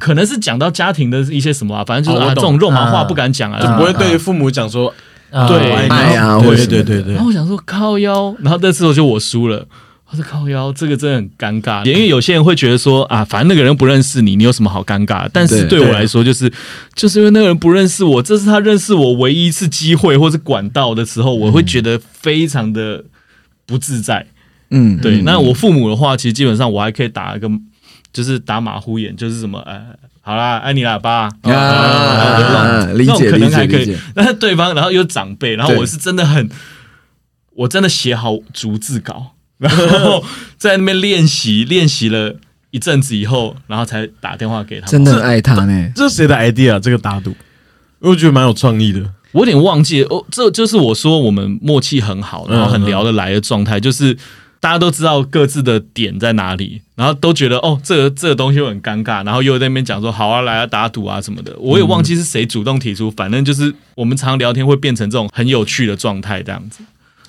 可能是讲到家庭的一些什么啊，反正就是、啊、这种肉麻话啊不敢讲啊。就不会对父母讲说啊对我爱你。爱啊或者对对对对。然后我想说靠腰，然后那时候就我输了。我说靠腰，这个真的很尴尬，因为有些人会觉得说啊，反正那个人不认识你，你有什么好尴尬？但是对对我来说，就是就是因为那个人不认识我，这是他认识我唯一一次机会或是管道的时候，我会觉得非常的不自在。嗯，对，嗯那我父母的话，其实基本上我还可以打一个，就是打马虎眼，就是什么，呃，好啦，爱你啦，爸，啊，理那种解理可能还可以解理解，。但是对方，然后又长辈，然后我是真的很，我真的写好逐字稿，然后在那边练习，练习了一阵子以后，然后才打电话给他。真的很爱他呢。这是谁的 idea？这个打赌，我觉得蛮有创意的。我有点忘记哦，这就是我说我们默契很好，然后很聊得来的状态，就是大家都知道各自的点在哪里，然后都觉得哦，这个这个东西又很尴尬，然后又在那边讲说好啊，来啊，打赌啊什么的。我也忘记是谁主动提出，反正就是我们常聊天会变成这种很有趣的状态，这样子。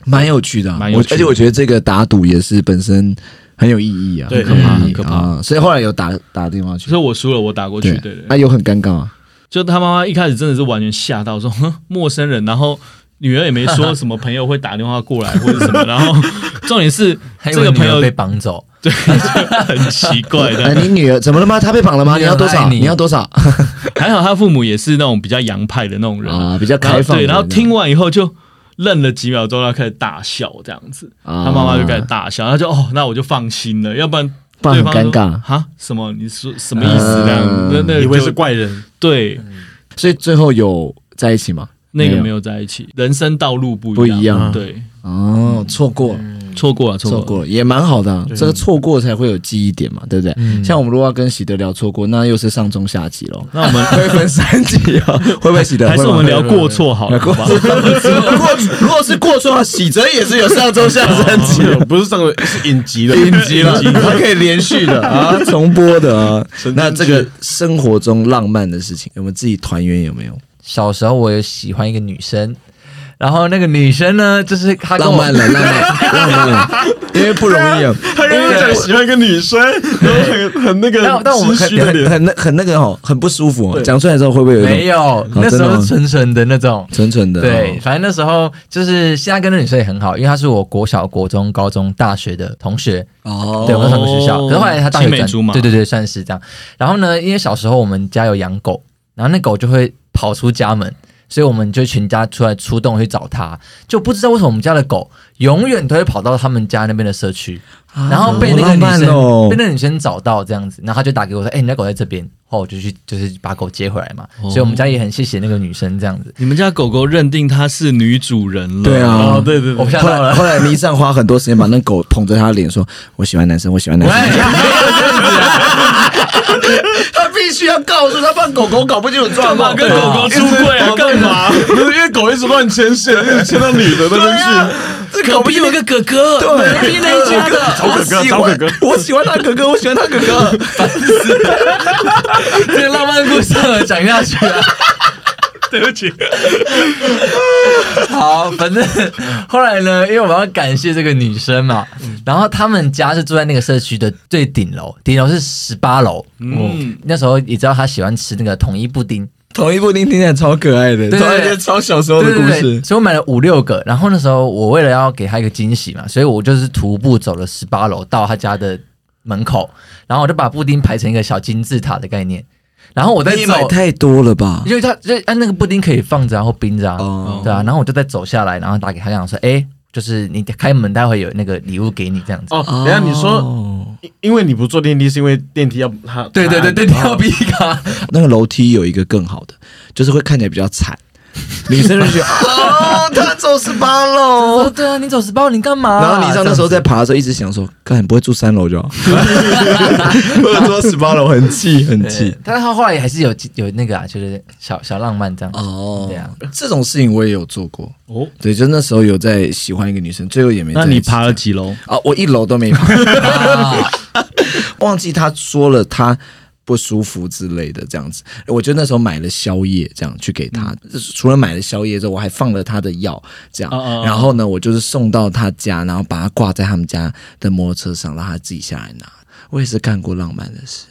蛮有趣的啊、蛮有趣而且我觉得这个打赌也是本身很有意义啊，对很可怕很可怕啊。所以后来有打打电话去所，以我输了，我打过去，对对那、有很尴尬啊。就他妈妈一开始真的是完全吓到，说哼陌生人，然后女儿也没说什么朋友会打电话过来或者什么，[LAUGHS] 然后重点是这个朋友被绑走，对 [LAUGHS] 很奇怪 [LAUGHS] 哎，的，你女儿怎么了吗？她被绑了吗？你要多少？你你要多少还好他父母也是那种比较洋派的那种人，啊？比较开放对，然后听完，完以后就愣了几秒钟，他开始大笑这样子，啊。他妈妈就开始大笑，他就哦，那我就放心了，要不然对尴尬。哈？什么？你说什么意思？这样？子那那以为是怪人，对。所以最后有在一起吗？那个没有。在一起，人生道路不不一样。对，哦，错过。了，错过了，错过了。也蛮好的啊。这个错过才会有记忆点嘛，对不对？像我们如果要跟喜德聊错过，那又是上中下集喽。那我们 [LAUGHS] 会分三集啊？[LAUGHS] 会不会喜德？还是我们聊过错好了，好过吧？如果如果是过错的话，喜哲也是有上中下三集的。不是上个是影集的，影集了，它可以连续的啊，[LAUGHS] 重播的啊。那这个生活中浪漫的事情，我们自己团圆有没有？小时候我有喜欢一个女生，然后那个女生呢，就是她跟我浪漫了，浪漫，[LAUGHS] 浪漫了，因为不容易啊。他刚刚讲喜欢一个女生，然后很很那个但但我们很很很那个哦，很不舒服哦。讲出来之后会不会有一种没有，那时真的吗候纯纯的那种。纯纯的？对，哦，反正那时候就是现在跟那女生也很好，因为她是我国小、国中、高中、大学的同学，哦对，我们同个学校。可是后来她大学转青梅竹马对对对，算是这样。然后呢，因为小时候我们家有养狗，然后那狗就会跑出家门，所以我们就全家出来出动去找他。就不知道为什么我们家的狗永远都会跑到他们家那边的社区，然后被那个女生、哦被那个女生找到这样子，然后他就打给我说：“哎、你家狗在这边。”后我就去就是把狗接回来嘛。所以我们家也很谢谢那个女生这样子。你们家狗狗认定它是女主人了，对啊哦，对对对，后我吓到了。来后来倪尚花很多时间把那狗捧着他的脸说：“我喜欢男生，我喜欢男生。” [LAUGHS] 他必须要告诉他，不然狗狗搞不清楚状况。跟狗狗出柜啊，干嘛？不是因为狗一直乱牵线，[LAUGHS] 一直牵到女的那边去。这狗隔壁有个哥哥，对隔壁那一家的，[LAUGHS] 找哥哥，找哥哥。我喜欢他哥哥，我喜欢他哥哥。[LAUGHS] 这个浪漫故事我讲下去了。对不起，好，反正后来呢，因为我们要感谢这个女生嘛，然后他们家是住在那个社区的最顶楼，顶楼是十八楼。嗯，那时候也知道她喜欢吃那个统一布丁，同一部丁听起来超可爱的，对突然间超小时候的故对对对事。所以我买了五六个。然后那时候我为了要给他一个惊喜嘛，所以我就是徒步走了十八楼到他家的门口，然后我就把布丁排成一个小金字塔的概念，然后我在你走买太多了吧？因为他就按那个布丁可以放着然后冰着啊，哦对啊，然后我就再走下来，然后打给他讲说，哎，就是你开门，待会有那个礼物给你这样子。哦，等下你说，哦因因为你不坐电梯，是因为电梯要它对对对电梯要逼卡，[LAUGHS] 那个楼梯有一个更好的，就是会看起来比较惨。[LAUGHS] 女生就觉得 [LAUGHS] 哦，他走十八哦，楼。对啊，你走十八楼，你干嘛？然后倪尚那时候在爬的时候，一直想说，干不会住三楼就好，[LAUGHS] 或者说十八楼很气很对气。但是他后来还是有有那个啊，就是小小浪漫这样。哦对啊，这种事情我也有做过。哦，对，就那时候有在喜欢一个女生，最后也没。那你爬了几楼？啊？我一楼都没爬，啊，忘记他说了他不舒服之类的这样子。我就那时候买了宵夜，这样去给他。除了买了宵夜之后，我还放了他的药，这样。哦哦哦然后呢，我就是送到他家，然后把他挂在他们家的摩托车上，让他自己下来拿。我也是干过浪漫的事。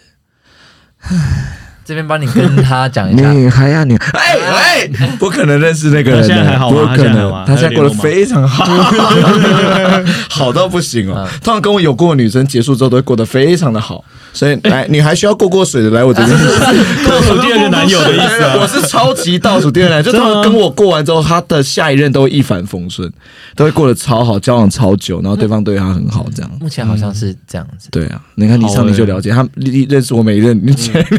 这边帮你跟他讲一下。女孩呀，女孩，哎哎，不可能认识那个人现在还好吗？不可能，他现在过得非常好，[LAUGHS] 好到不行哦。通常跟我有过的女生结束之后都会过得非常的好，所以来女孩需要过过水的来我这边。[LAUGHS] 倒数第二个男友的意思啊。[LAUGHS] 我是超级倒数第二男，就他们跟我过完之后，他的下一任都会一帆风顺，都会过得超好，交往超久，然后对方对他很好，这样。目前好像是这样子。对啊，你看你上你就了解，他认认识我每一任你前女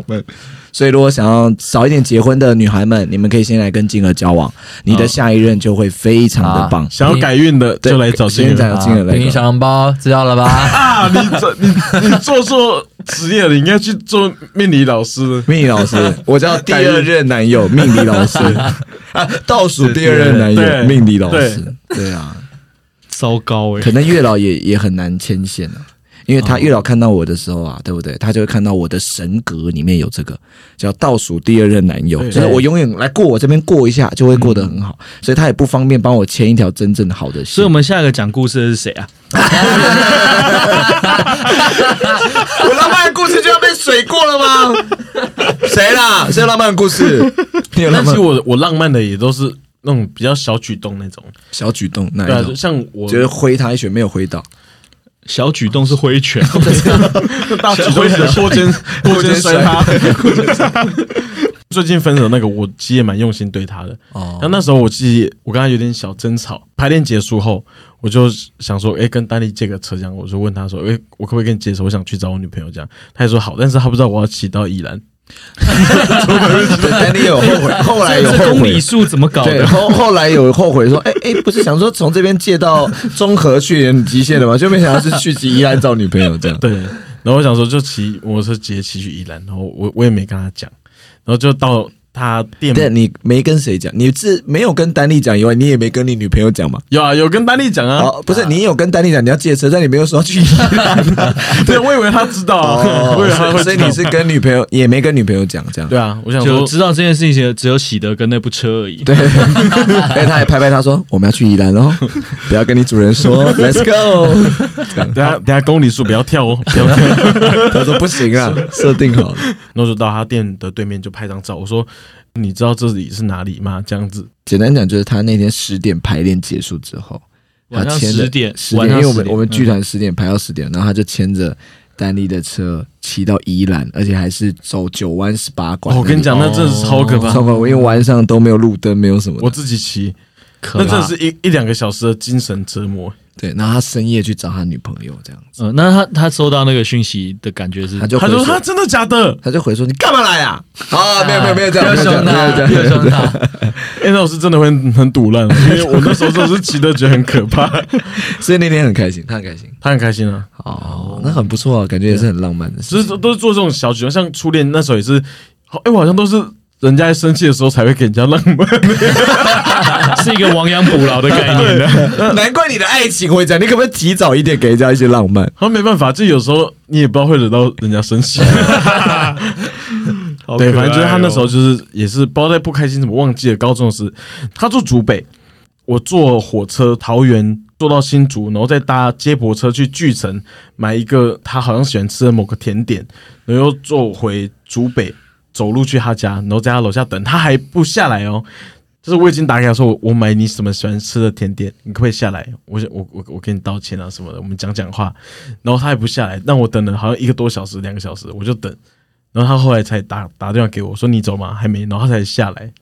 友们。所以，如果想要早一点结婚的女孩们，你们可以先来跟金儿交往，你的下一任就会非常的棒。想要改运的就来找金儿来平小笼包知道了吧？啊！你做你你做错职业了，你应该去做命理老师。命理老师，我叫第二任男友命理老师啊，[LAUGHS] 倒数第二任男友命理老师，对啊，糟糕哎可，能月老也也很难牵线啊。因为他月老看到我的时候啊，对不对？他就会看到我的神格里面有这个叫倒数第二任男友，对就是我永远来过我这边过一下，就会过得很好，所以他也不方便帮我牵一条真正好的线所以我。们下一个讲故事的是谁啊？我浪漫的故事就要被水过了吗？谁啦？谁有浪漫的故事？[LAUGHS] 你有浪漫但其实我我浪漫的也都是那种比较小举动那种，小举动那对啊？像我觉得挥他一拳没有挥到，小举动是挥拳，[LAUGHS] [LAUGHS] 大举动是过肩过肩摔他。[LAUGHS] 最近分手那个，我其实也蛮用心对他的。哦那那时候我记得我跟他有点小争吵，排练结束后，我就想说，哎、跟丹丽借个车这样，我就问他说，哎、我可不可以跟你借车？我想去找我女朋友这样。他也说好，但是他不知道我要骑到宜兰。[LAUGHS] 对但你有后悔，[LAUGHS] 后来有这后悔公里。数怎么搞对，的？后后来有后悔说，哎、哎、不是想说从这边借到中和去连极限的吗？就没想到是去宜兰找女朋友这样。对，然后我想说就骑摩托车直接骑去宜兰，然后我我也没跟他讲，然后就到他店对，你没跟谁讲？你是没有跟丹丽讲以外，你也没跟你女朋友讲嘛？有啊，有跟丹丽讲啊，哦，不是，你有跟丹丽讲你要借车，但你没有说要去宜兰啊。[LAUGHS] 对，我以为他知道啊，[LAUGHS] 我以为他所以你是跟女朋友也没跟女朋友讲这样。对啊，我想说就知道这件事情的只有喜德跟那部车而已。对，[LAUGHS] 哎，他还拍拍他说我们要去宜兰哦，不要跟你主人说，Let's go。等下等下公里数不要跳哦，不要跳。他说不行啊，设定好了。然后就到他店的对面就拍张照，我说你知道这里是哪里吗？这样子，简单讲就是他那天十点排练结束之后，他晚上牵着10点十点，晚上因为我们我们剧团十点排到十点，然后他就牵着丹丽的车骑到宜兰，而且还是走九弯十八拐。哦我跟你讲，那真的是超可怕。超可怕，因为晚上都没有路灯，没有什么。我自己骑，可那真的是一一两个小时的精神折磨。对，然后他深夜去找他女朋友这样子，嗯，那他他收到那个讯息的感觉是，他他就他说他真的假的？他就回说你干嘛来啊？[LAUGHS] 啊，没有没有没有这样，又凶他，没有这样，没有又这样凶他，[LAUGHS] 哎，那我是真的会很堵烂，因为我那时候真的是骑的觉得很可怕。[LAUGHS] 所以那天很开心，他很开心。他很开心啊，哦，那很不错啊，感觉也是很浪漫的事情。只是都是做这种小举动，像初恋那时候也是，哎，我好像都是人家在生气的时候才会给人家浪漫。是一个亡羊补牢的概念。的。难怪你的爱情会这样，你可不可以提早一点给人家一些浪漫？然后没办法，就有时候你也不知道会惹到人家生气。对，反正就是他那时候就是也是不知道在不开心什么，忘记了高中的事。他住竹北，我坐火车桃园坐到新竹，然后再搭接驳车去巨城买一个他好像喜欢吃的某个甜点，然后又坐回竹北，走路去他家，然后在他楼下等，他还不下来哦。就是我已经打给他说，我我买你什么喜欢吃的甜点，你可不可以下来？我我我我跟你道歉啊什么的，我们讲讲话。然后他也不下来，让我等了好像一个多小时、两个小时，我就等。然后他后来才打打电话给我说你走吗？还没，然后他才下来，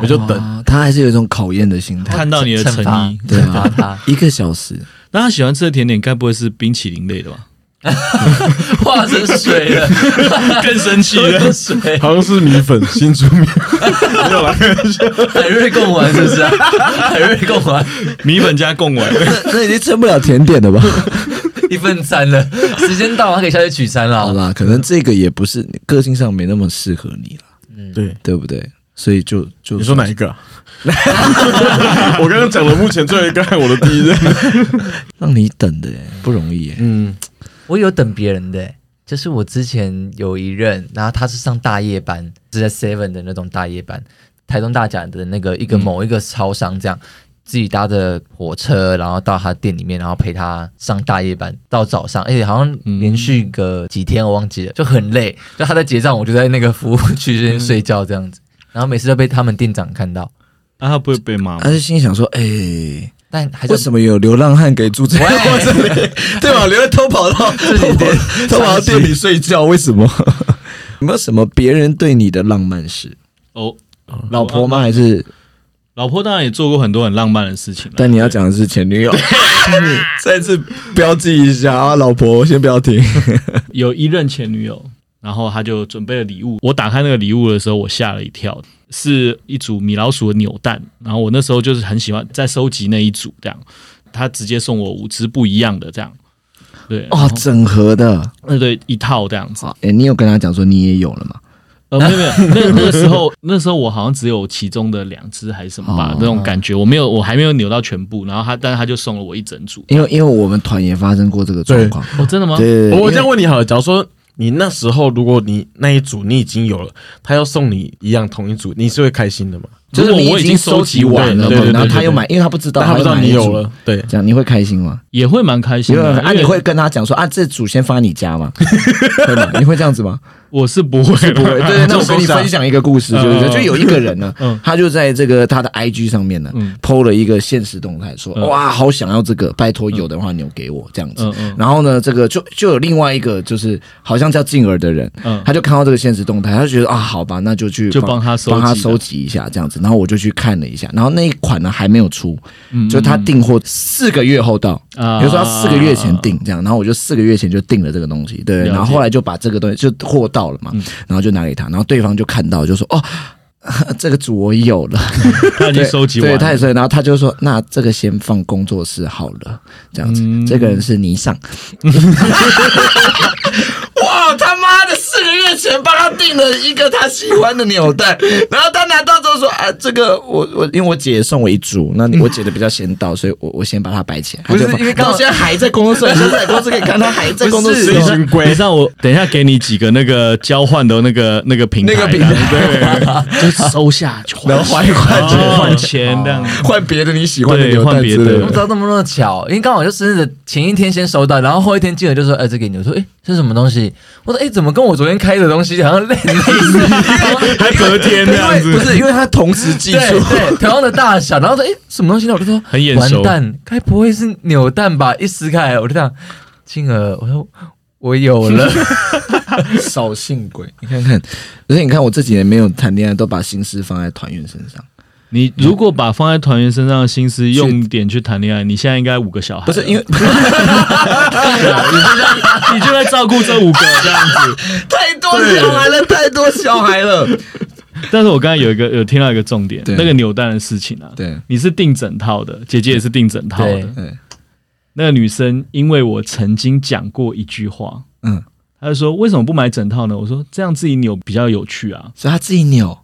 我就等。啊他还是有一种考验的心态。看到你的诚意，对惩罚啊他，一个小时，那他喜欢吃的甜点该不会是冰淇淋类的吧？[LAUGHS] 化成水了，[LAUGHS] 更生气了。水，[LAUGHS] 好像是米粉，新竹米没有啦，海瑞贡丸是不是啊？海瑞贡丸米粉加贡丸，那那已经撑不了甜点了吧？一份餐了，时间到了，他可以下去取餐了。好啦，可能这个也不是个性上没那么适合你了，嗯对，对不对？所以就就你说哪一个、啊？我刚刚讲了，目前最后一个我的第一任。让你等的耶不容易耶。嗯，我有等别人的欸、就是我之前有一任，然后他是上大夜班，是在 Seven 的那种大夜班，台中大甲的那个一个某一个超商这样。自己搭着火车，然后到他店里面，然后陪他上大夜班到早上，而且好像连续个几天我忘记了，就很累。就他在结账，我就在那个服务区这边睡觉这样子，然后每次都被他们店长看到，那他不会被骂吗他？就心里想说：“哎，但还是为什么有流浪汉给住在我这里？[LAUGHS] 对吧？留偷跑到偷跑偷跑到店里睡觉，为什么？[LAUGHS] 有没有什么别人对你的浪漫事？哦，老婆吗？还是？老婆当然也做过很多很浪漫的事情啦，但你要讲的是前女友，[LAUGHS] 再次标记一下啊！老婆，先不要停。有一任前女友，然后他就准备了礼物。我打开那个礼物的时候，我吓了一跳，是一组米老鼠的扭蛋。然后我那时候就是很喜欢在收集那一组，这样他直接送我五只不一样的，这样对哦，整合的。呃对一套这样子。好，哎，你有跟他讲说你也有了吗？呃，没有没有，那那个时候 [LAUGHS] 那时候我好像只有其中的两只还是什么吧哦，那种感觉，我没有我还没有扭到全部。然后他，但是他就送了我一整组。因为因为我们团也发生过这个状况。哦，真的吗？对，我这样问你好了，假如说你那时候如果你那一组你已经有了，他要送你一样同一组，你是会开心的吗？就是你已经收收集集完了然后他又买，因为他不知道，他不知道你有了，，对，这样你会开心吗？也会蛮开心的。因为啊，你会跟他讲说啊，这组先放在你家吗？[LAUGHS] 会吗？你会这样子吗？我是不会，不会。对对，那我 [LAUGHS] 跟你分享一个故事，就是嗯就有一个人呢 [LAUGHS] 嗯，他就在这个他的 IG 上面呢嗯，PO 了一个现实动态，说嗯哇，好想要这个，拜托有的话扭给我这样子然后呢，这个就就有另外一个就是好像叫静儿的人，嗯他就看到这个现实动态，他就觉得啊，好吧，那就去就帮他帮他收集一下这样子。然后我就去看了一下，然后那一款呢还没有出，嗯就他订货四个月后到，啊比如说他四个月前订这样，然后我就四个月前就订了这个东西，对，然后后来就把这个东西就货到了嘛，然后就拿给他，然后对方就看到就说哦。[LAUGHS] 这个组我有了，[LAUGHS] 他已经收集完对，了，他也是，然后他就说，那这个先放工作室好了，这样子。嗯。这个人是尼尚，[LAUGHS] 哇，他妈的，四个月前帮他了一个他喜欢的扭蛋，[LAUGHS] 然后他拿到之后说啊，这个我我因为我姐送我一组，那我姐的比较先到，所以我我先把它摆起来。不是因为刚好现在还在工作室，现在 [LAUGHS] 在工作室可以看他还在工作室。已经归你让我等一下给你几个那个交换的那个那个平台，那个平台对，[LAUGHS] 就收下，就然后换一换钱换钱这样。换别的你喜欢的对扭蛋换别的之类我不知道那么那么巧，因为刚好就生日的前一天先收到，然后后一天进来就说，哎、这给你。我说，哎、这是什么东西？我说，哎、怎么跟我昨天开的东西好像类？还隔天这样子不是因为他同时寄对出，对，同样的大小，然后说，哎、什么东西呢？我就说，很眼熟完蛋，该不会是扭蛋吧？一撕开来，我就这样，静儿，我说我有了，[LAUGHS] 扫兴鬼。你看看，而且你看我这几年没有谈恋爱，都把心思放在团员身上。你如果把放在团员身上的心思用点去谈恋爱，你现在应该五个小孩，不是因为你就在你就在照顾这五个这样子。太多小孩了，太多小孩了。但是我刚才有一个有听到一个重点，那个扭蛋的事情啊，对你是订整套的，姐姐也是订整套的对。那个女生因为我曾经讲过一句话，嗯，她就说为什么不买整套呢？我说这样自己扭比较有趣啊。所以她自己扭。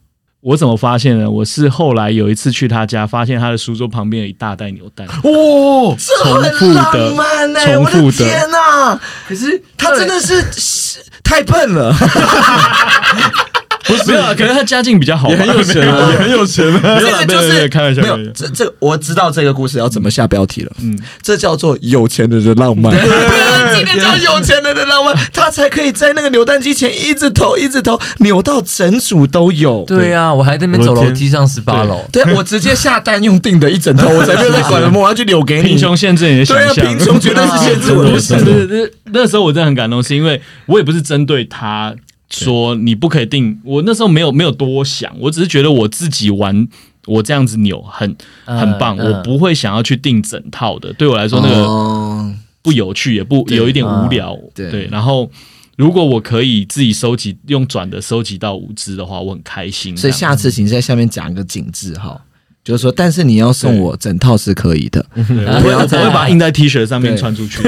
我怎么发现呢？我是后来有一次去他家，发现他的书桌旁边有一大袋牛蛋。哦，这重复很的浪漫哎、重复的我的天哪、可是他真的是是太笨了。[LAUGHS] 不是，没有啊，可能他家境比较好，也很有钱啊，[LAUGHS] 也很有钱啊。没有啦这个就没有没有是开玩笑，没有这这我知道这个故事要怎么下标题了。嗯，这叫做有钱人的浪漫。[LAUGHS] 对，这个叫有钱人的浪漫，他才可以在那个扭蛋机前一直投，一直投，扭到整组都有。对啊，我还在那边走楼梯上十八楼。对，我直接下单用订的一整套，[LAUGHS] 我才没有在管什么，我要去扭给你。贫穷限制你的想对啊，象。贫穷绝对是限制我的想象。是是，那时候我真的很感动，是因为我也不是针对他说你不可以定，我那时候没有没有多想，我只是觉得我自己玩我这样子扭很嗯很棒，嗯。我不会想要去定整套的，对我来说那个哦。不有趣，也不有一点无聊，对。对，然后。如果我可以自己收集，用转的收集到五只的话，我很开心。所以下次请在下面讲一个景字哈，就是说，但是你要送我整套是可以的，对我会我会把它印在 T 恤上面穿出去。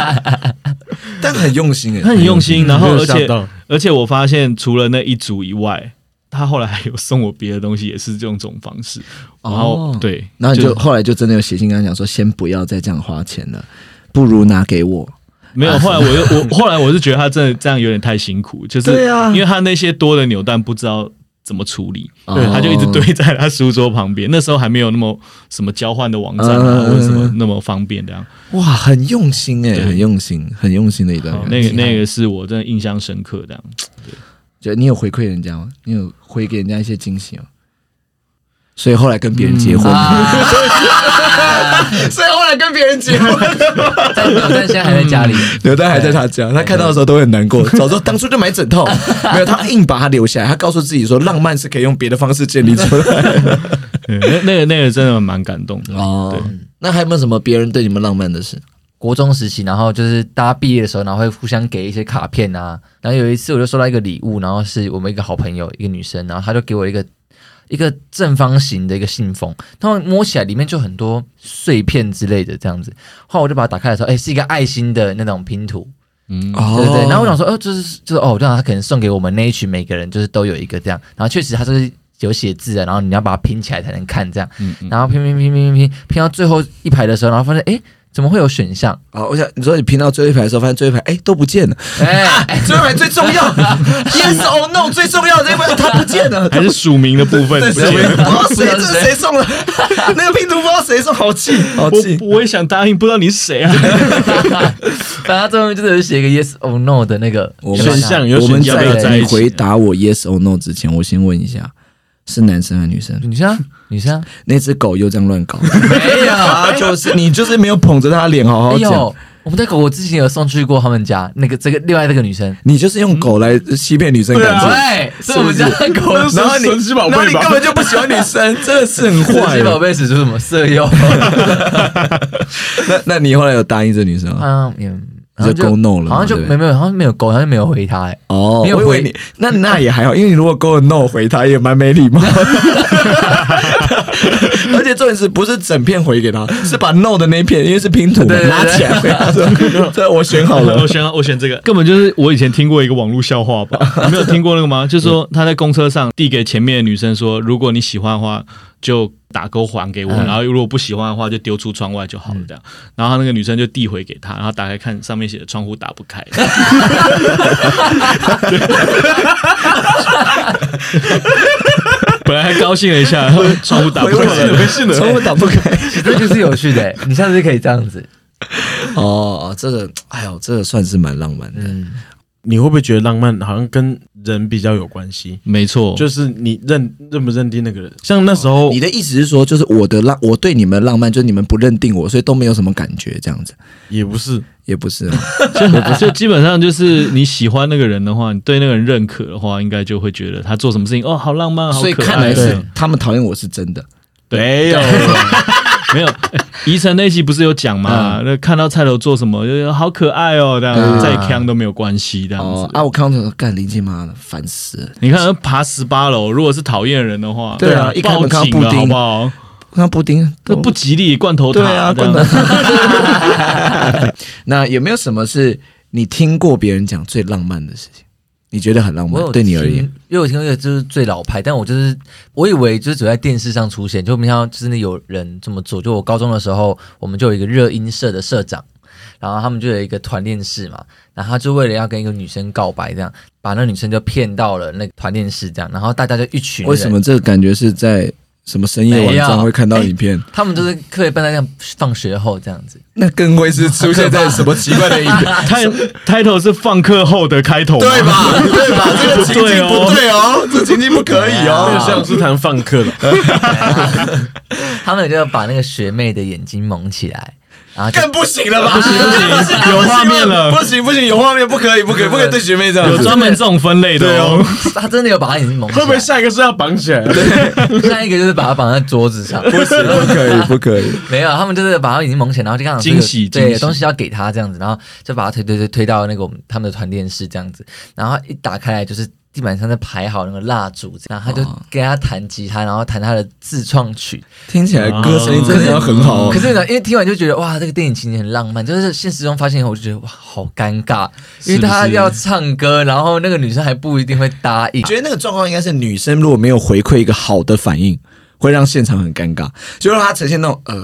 [LAUGHS] 但很用心哎，他很用心，然后而且而且我发现除了那一组以外，他后来还有送我别的东西，也是这种种方式。然后、哦对，然后你就后来就真的有写信跟他讲说，先不要再这样花钱了，不如拿给我。没有。后来我又我后来我是觉得他真的这样有点太辛苦，就是对啊因为他那些多的扭蛋不知道。怎么处理？哦对，他就一直堆在他书桌旁边。那时候还没有那么什么交换的网站啊，嗯或者什么那么方便这样。哇，很用心哎，欸很用心，很用心的一段。那个那个是我真的印象深刻这样。就你有回馈人家吗？你有回给人家一些惊喜吗？所以后来跟别人结婚，[LAUGHS] [LAUGHS] 所以后来跟别人结婚，[LAUGHS] 但刘丹现在还在家里。刘丹还在他家，他看到的时候都会很难过。[LAUGHS] 早知道当初就买整套，没有他硬把他留下来，他告诉自己说，浪漫是可以用别的方式建立出来的。那那个那个真的蛮感动的。哦，那还有没有什么别人对你们浪漫的事？国中时期，然后就是大家毕业的时候，然后会互相给一些卡片啊。然后有一次我就收到一个礼物，然后是我们一个好朋友，一个女生，然后她就给我一个一个正方形的一个信封，然后摸起来里面就很多碎片之类的这样子。后来我就把它打开的时候，哎，是一个爱心的那种拼图，嗯，哦对对对。然后我想说，哦，就是就是哦，这样他可能送给我们那一群每个人就是都有一个这样。然后确实它就是有写字的，然后你要把它拼起来才能看这样。嗯嗯然后拼拼拼拼拼拼拼到最后一排的时候，然后发现，哎，怎么会有选项？哦，我想你说你拼到最后一排的时候，发现最后一排哎都不见了，哎。最后一排最重要，[LAUGHS] yes or no 最重要的那一排它不见了，还是署名的部分，不见谁不知了。道谁这是谁送的，[LAUGHS] 那个拼图不知道谁送，好气好气。我我也想答应，不知道你是谁啊？[LAUGHS] 反正最后就是有写一个 yes or no 的那个选项有我们你回答我 yes or no 之前，我先问一下，是男生还是女生？女生啊，女生啊，那只狗又这样乱搞，没有，啊，[LAUGHS] 就是你就是没有捧着它脸好好讲，哎，我们的狗我之前有送去过他们家那个这个另外那个女生，你就是用狗来欺骗女生感情。对，是我们家的狗。是然后你，神奇宝贝吧然后你根本就不喜欢女生，真的是很坏神奇。宝贝使出什么色诱？[LAUGHS] 那那你后来有答应这女生吗？嗯，就 go no 了好像就没没有，好像没有勾，好像没有回他、哎，哦，没有回你那 [LAUGHS] 那也还好，因为你如果勾了 no 回他也蛮没礼貌。[LAUGHS] 而且重点是不是整片回给他，是把 no 的那片，因为是拼图嘛，对对对拿起来回他说：“这我选好了 [LAUGHS] 我。选我选这个，根本就是我以前听过一个网络笑话吧？你没有听过那个吗？就是说他在公车上递给前面的女生说，如果你喜欢的话，就打勾还给我，嗯然后如果不喜欢的话，就丢出窗外就好了。这样，然后那个女生就递回给他，然后打开看上面写的窗户打不开。[LAUGHS] 本来还高兴了一下，然后窗户打不开了，窗户打不开。这就是有趣的、哎 [LAUGHS] 你下次可以这样子，哦，这个，哎呦，这个算是蛮浪漫的。嗯，你会不会觉得浪漫好像跟人比较有关系？没错，就是你认认不认定那个人？像那时候你的意思是说，就是我的浪，我对你们的浪漫，就是你们不认定我，所以都没有什么感觉，这样子也不是，也不是啊。[LAUGHS] 就就基本上就是你喜欢那个人的话，你对那个人认可的话，应该就会觉得他做什么事情哦，好浪漫，好所以可爱。看来是对他们讨厌我是真的。没有，[LAUGHS] [LAUGHS] 没有，哎宜城那期不是有讲嘛？那看到菜头做什么，就是好可爱哦，这样嗯再强都没有关系，这样子。哦啊，我看到那个干林静妈的，烦死了。你看爬十八楼，如果是讨厌人的话，对啊一开报门看布丁好不好？看布丁都不吉利，罐头塔对啊，这样真的。[LAUGHS] 那有没有什么是你听过别人讲最浪漫的事情？你觉得很浪漫对你而言，因为我听过一个就是最老派，但我就是我以为就是只在电视上出现，就没想到真的有人这么做。就我高中的时候，我们就有一个热音社的社长，然后他们就有一个团练室嘛，然后他就为了要跟一个女生告白，这样把那女生就骗到了那个团练室，这样，然后大家就一群人为什么这个感觉是在什么深夜晚上会看到影片？他们就是课业班在这样放学后这样子？那更会是出现在什么奇怪的影片？[LAUGHS] 开 title 是放课后的开头，对？吧？对吧？[LAUGHS] 这个情境不对哦对哦，这情境不可以这个哦。像是谈放课了，[LAUGHS] 他们就要把那个学妹的眼睛蒙起来，更不行了吧？不行不行 [LAUGHS] 有画面了不行不行，有画面不可以不可以不可以对学妹这样。有专门这种分类的哦。[LAUGHS] 他真的有把他眼睛蒙起来。会不会下一个是要绑起来？对 [LAUGHS] 下一个就是把他绑在桌子上？不行不可以不可以。没有，他们就是把他眼睛蒙起来，然后就刚好惊喜对东西要给他这样子，然后就把他推推推推到那个我们他们的团练室这样子，然后一打开来就是地板上在排好那个蜡烛，然后他就哦给他弹吉他，然后弹他的自创曲。听起来歌声音真的很好哦可。是呢，因为听完就觉得哇，这个电影情节很浪漫，就是现实中发现以后，我就觉得哇，好尴尬，因为他要唱歌，然后那个女生还不一定会答应我。觉得那个状况应该是女生如果没有回馈一个好的反应，会让现场很尴尬。就让她呈现那种呃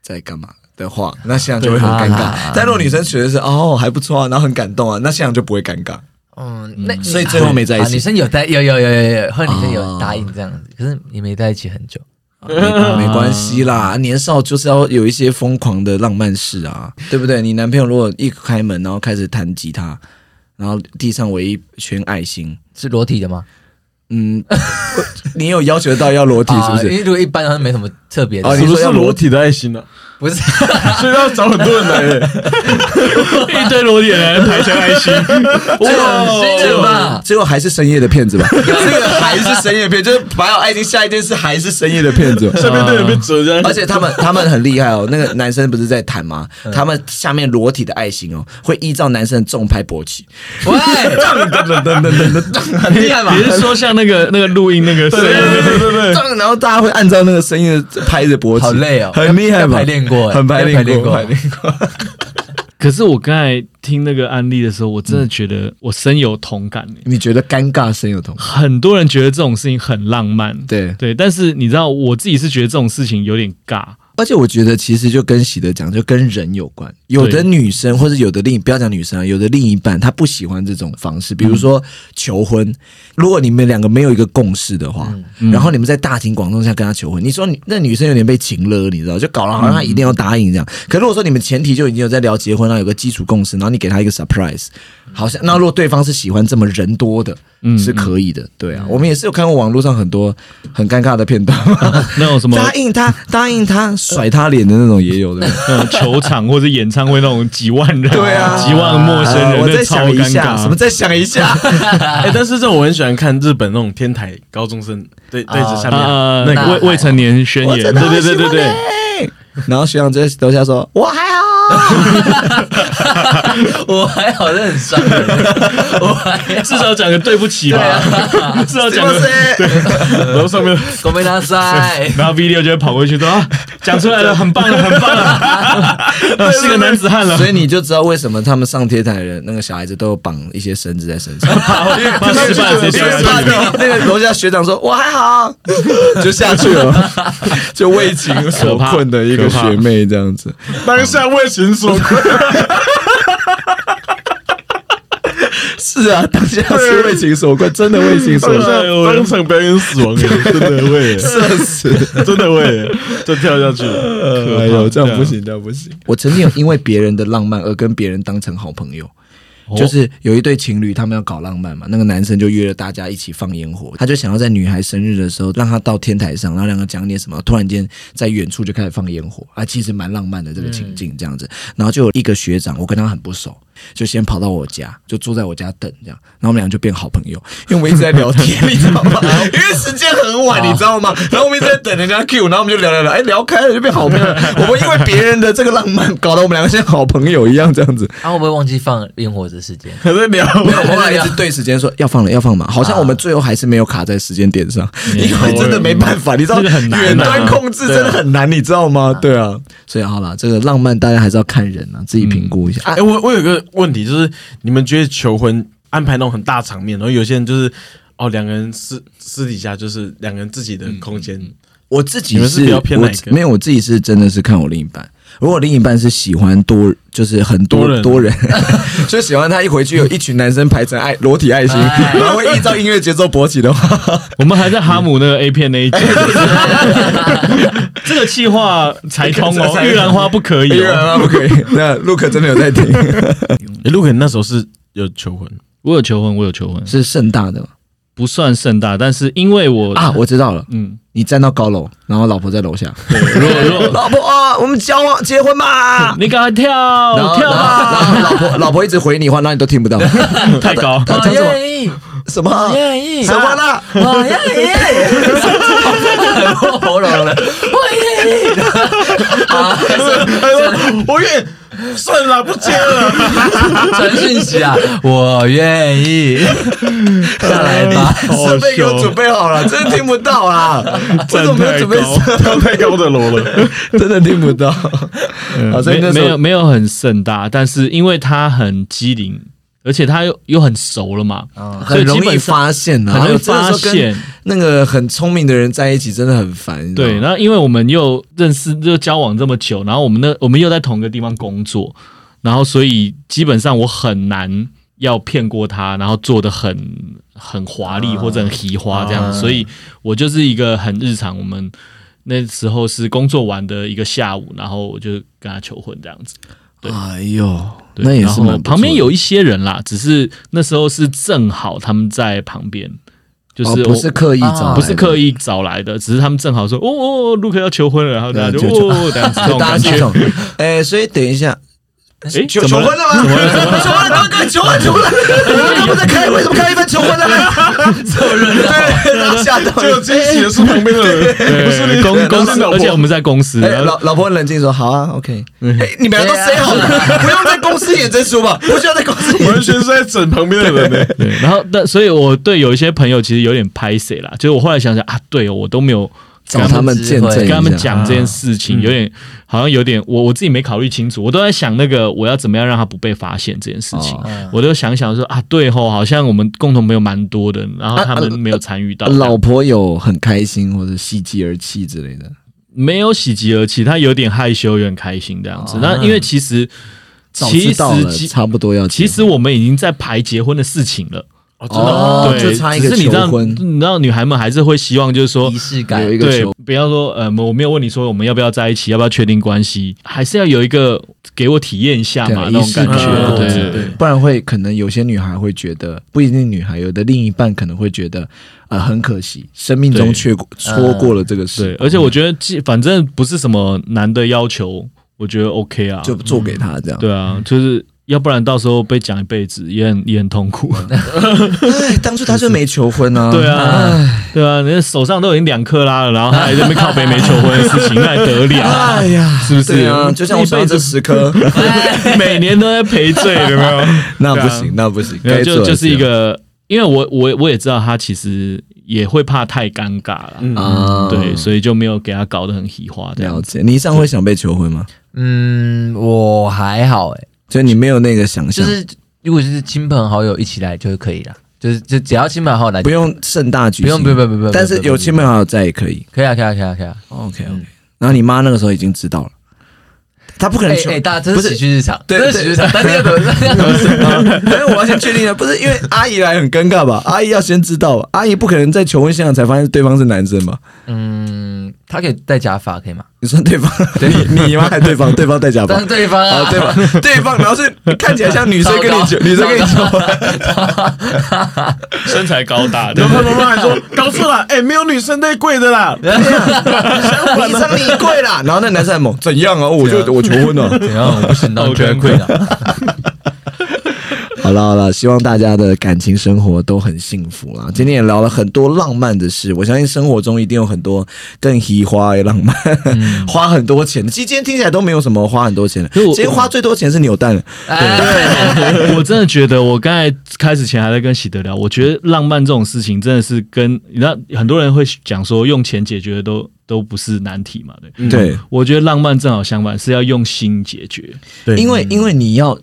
在干嘛的话，那现场就会很尴尬啊。但如果女生觉得是哦还不错啊，然后很感动啊，那现场就不会尴尬。嗯，那所以最后没在一起啊女生有在有有有有有，后来女生哦有答应这样子，可是也没在一起很久。没没关系啦，年少就是要有一些疯狂的浪漫事啊，对不对？你男朋友如果一开门，然后开始弹吉他，然后地上围一圈爱心，是裸体的吗？嗯，[LAUGHS] 你有要求到要裸体是不是因是？为如果一般好像没什么特别的哦事，你说你说要裸是裸体的爱心呢？不是 [LAUGHS] 所以要找很多人来耶。[LAUGHS] 一堆裸脸的人排成爱心，[LAUGHS] 哇，新的吧？最后还是深夜的骗子吧？这个还是深夜片，就是把有爱情下一件事还是深夜的骗子。下面都有被折这样，而且他们他们很厉害哦，那个男生不是在弹吗？他们下面裸体的爱心哦，会依照男生的重拍勃起。喂，噔噔噔噔噔噔，很厉害吧？你是说像那个那个录音那个声音？对对对，然后大家会按照那个声音的拍着勃起，好累哦很厉害吧？要排练过哎很排练过排练过。[LAUGHS] 可是我刚才听那个案例的时候，我真的觉得我深有同感耶你觉得尴尬深有同感？很多人觉得这种事情很浪漫，对，对，但是你知道，我自己是觉得这种事情有点尬。而且我觉得其实就跟喜德讲，就跟人有关。有的女生或者有的另不要讲女生啊，有的另一半她不喜欢这种方式，比如说求婚。如果你们两个没有一个共识的话，然后你们在大庭广众下跟她求婚，你说你那女生有点被情勒，你知道，就搞得好像她一定要答应这样。可如果说你们前提就已经有在聊结婚，然后有个基础共识，然后你给她一个 surprise，好像那如果对方是喜欢这么人多的，嗯是可以的。对啊，我们也是有看过网络上很多很尴尬的片段。[LAUGHS] 那种什么答应他，答应他，甩他脸的那种也有的。[LAUGHS] 那种球场或者演唱会那种几万人，对啊，几万个陌生人，呃我再想一下，什么？再想一下。哎，但是这种我很喜欢看日本那种天台高中生对对着下面啊，那个未未成年宣言，对对对对对然后学长在楼下说：“我还好。[LAUGHS] 我还好，这很伤人。我还至少讲个对不起吧，至少讲个，然后上面狗没大赛，[LAUGHS] 然后 V 六就会跑过去说啊，讲出来了，很棒了，很棒了，[LAUGHS] 啊是个男子汉了所。以你就知道为什么他们上天台的人，那个小孩子都有绑一些绳子在身上。怕失败直接掉下去。那个楼下学长说：“我还好。”就下去了，就为情所困的一个学妹这样子。当下为情所困，是啊，当下是为情所困，真的为情所困，[LAUGHS] 当场表演死亡，[LAUGHS] 真的会，社死。真的会，就跳下去了。哎呦，这样不行，这样不行。我曾经有因为别人的浪漫而跟别人当成好朋友。就是有一对情侣，他们要搞浪漫嘛，那个男生就约了大家一起放烟火，他就想要在女孩生日的时候让她到天台上，然后两个讲点什么，突然间在远处就开始放烟火，啊，其实蛮浪漫的这个情境这样子。然后就有一个学长，我跟他很不熟，就先跑到我家，就住在我家等这样，然后我们俩就变好朋友，因为我们一直在聊天，你知道吗？[LAUGHS] 因为时间很晚，你知道吗？然后我们一直在等人家 Q，然后我们就聊聊聊，哎，聊开了就变好朋友了。[LAUGHS] 我们因为别人的这个浪漫，搞得我们两个像好朋友一样这样子。啊，会不会忘记放烟火的时间？还在聊，没有，我们俩一直对时间说要放了，要放嘛。好像我们最后还是没有卡在时间点上，因为真的没办法，你知道，远端控制真的很难，你知道吗？对啊，所以好了，这个浪漫大家还是要看人啊，自己评估一下。啊哎、我我有个问题，就是你们觉得求婚安排那种很大场面，然后有些人就是哦，两个人私私底下就是两个人自己的空间，我自己你们是比较偏我哪一个？没有，我自己是真的是看我另一半。如果另一半是喜欢多，就是很多多人。多人，[LAUGHS] 就喜欢他一回去有一群男生排成爱裸体爱心，哎。然后会依照音乐节奏勃起的话，[LAUGHS] 我们还在哈姆那个 A 片那一集，[LAUGHS] 这个气话才通哦，玉兰花不可以当然哦。啊不可以。那 Look 真的有在听，哎，陆肯那时候是有求婚，我有求婚，我有求婚，是盛大的吗？不算盛大，但是因为我啊，我知道了。嗯，你站到高楼，然后老婆在楼下，如果 [LAUGHS] 如果老婆啊，我们交往结婚吧。[LAUGHS] 你赶快跳然后，跳然后吧，然后老婆老婆一直回你话，那你都听不到。[LAUGHS] 太高。我他讲什么？愿意，什么？我愿意，什么啦？我愿意，[LAUGHS] 喉咙了，我愿意。啊，我愿算了，不接了。[LAUGHS] 传讯息啊，[LAUGHS] 我愿意，下来吧。设备给我准备好了，真的听不到啦！我怎么没有准备？跳太高的楼了。真的听不到。啊，所以没没有没有很盛大，但是因为他很机灵，而且他又又很熟了嘛，很容易发现啊，很容易发现。那个很聪明的人在一起真的很烦。对，吗然后因为我们又认识又交往这么久，然后我们那我们又在同一个地方工作，然后所以基本上我很难要骗过他，然后做的很很华丽或者很奇花这样，啊所以我就是一个很日常。我们那时候是工作完的一个下午，然后我就跟他求婚这样子。对哎呦，对那也然后是蛮不错的旁边有一些人啦，只是那时候是正好他们在旁边，就是不是刻意找，啊不是刻意找来的，只是他们正好说哦哦，陆克要求婚了，然后大家就就哦这样子 [LAUGHS] 这种感觉。大家是一种，哎，所以等一下。哎，求求婚了吗？求婚了，求婚了，快求婚，求婚了！你们刚不在开会，怎么开一半求婚了？这么热闹，对，然后吓到这个惊喜的是旁边的人，对不是你公公司，而且我们在公司，老老婆很冷静说：“好啊，OK。哎，你们俩都 say 好了，不用在公司演真书吧？不需要在公司演完全是在整旁边的人呢。对，然后但所以我对有一些朋友其实有点拍谁啦，就是我后来想想啊，对哦我都没有找他们见证，跟他们讲这件事情，有点好像有点我我自己没考虑清楚，我都在想那个我要怎么样让他不被发现这件事情我都想想说啊，对吼，好像我们共同朋友蛮多的，然后他们没有参与到，老婆有很开心或者喜极而泣之类的。没有喜极而泣，他有点害羞，有点开心这样子哦。那因为其实其实差不多要。其实我们已经在排结婚的事情了。哦，真的哦？对，就差一个只是你知道，求婚你知道女孩们还是会希望，就是说仪，式感有一个对求，不要说呃，我没有问你说我们要不要在一起，要不要确定关系，还是要有一个给我体验一下嘛，那种感觉，对对对。不然会可能有些女孩会觉得，不一定女孩，有的另一半可能会觉得，呃，很可惜，生命中却错过了这个事对，，而且我觉得，既反正不是什么难的要求，我觉得 OK 啊。就做给他这样。对啊，就是要不然到时候被讲一辈子也很也很痛苦。哎，当初他就没求婚啊。[LAUGHS] 对啊，对啊，你手上都已经两克拉了，然后他还在那边靠北没求婚的事情，那还得了？哎呀，是不是啊，就像我手上这十颗，[LAUGHS] 每年都在赔罪，有没有？[LAUGHS] 那不行，那不行，就就是一个，因为我我我也知道他其实也会怕太尴尬了，嗯啊，对，所以就没有给他搞得很喜花这样子。了解。你上会想被求婚吗？嗯，我还好哎，所以你没有那个想象，就是如果是亲朋好友一起来就可以了，就是就只要亲朋好友来，不用盛大举行，不用不用不用不用，但是有亲朋好友在也可以。可以啊可以啊可以啊可以啊。OK OK，然后你妈那个时候已经知道了，她不可能求哎哎，大家这是喜剧日常，对这是喜剧日常，但是要怎么要怎么是？[LAUGHS] 但是我要先确定的，不是因为阿姨来很尴尬吧？阿姨要先知道吧？阿姨不可能在求婚现场才发现对方是男生吧？嗯，他可以戴假发可以吗？你说对方，你你吗？[LAUGHS] 还对方？对方戴假发当？对方啊，啊，对方，[LAUGHS] 对方，然后是看起来像女生跟你求，女生跟你求婚，[LAUGHS] 身材高大的然，后他妈妈还说搞错了，哎，没有女生在跪的啦。你上你跪啦！然后那男生还猛，怎样啊？我就我求婚了。怎样？我不行当 drag queen 啊！好了好了，希望大家的感情生活都很幸福啦。今天也聊了很多浪漫的事，我相信生活中一定有很多更喜花的浪漫，[LAUGHS] 花很多钱的。其实今天听起来都没有什么花很多钱的，可是我今天花最多钱是扭蛋了。[LAUGHS] 哎，[LAUGHS] 我真的觉得，我刚才开始前还在跟喜德聊，我觉得浪漫这种事情真的是跟你知道，很多人会讲说用钱解决的都都不是难题嘛，对。对，我觉得浪漫正好相反，是要用心解决。对因为因为你要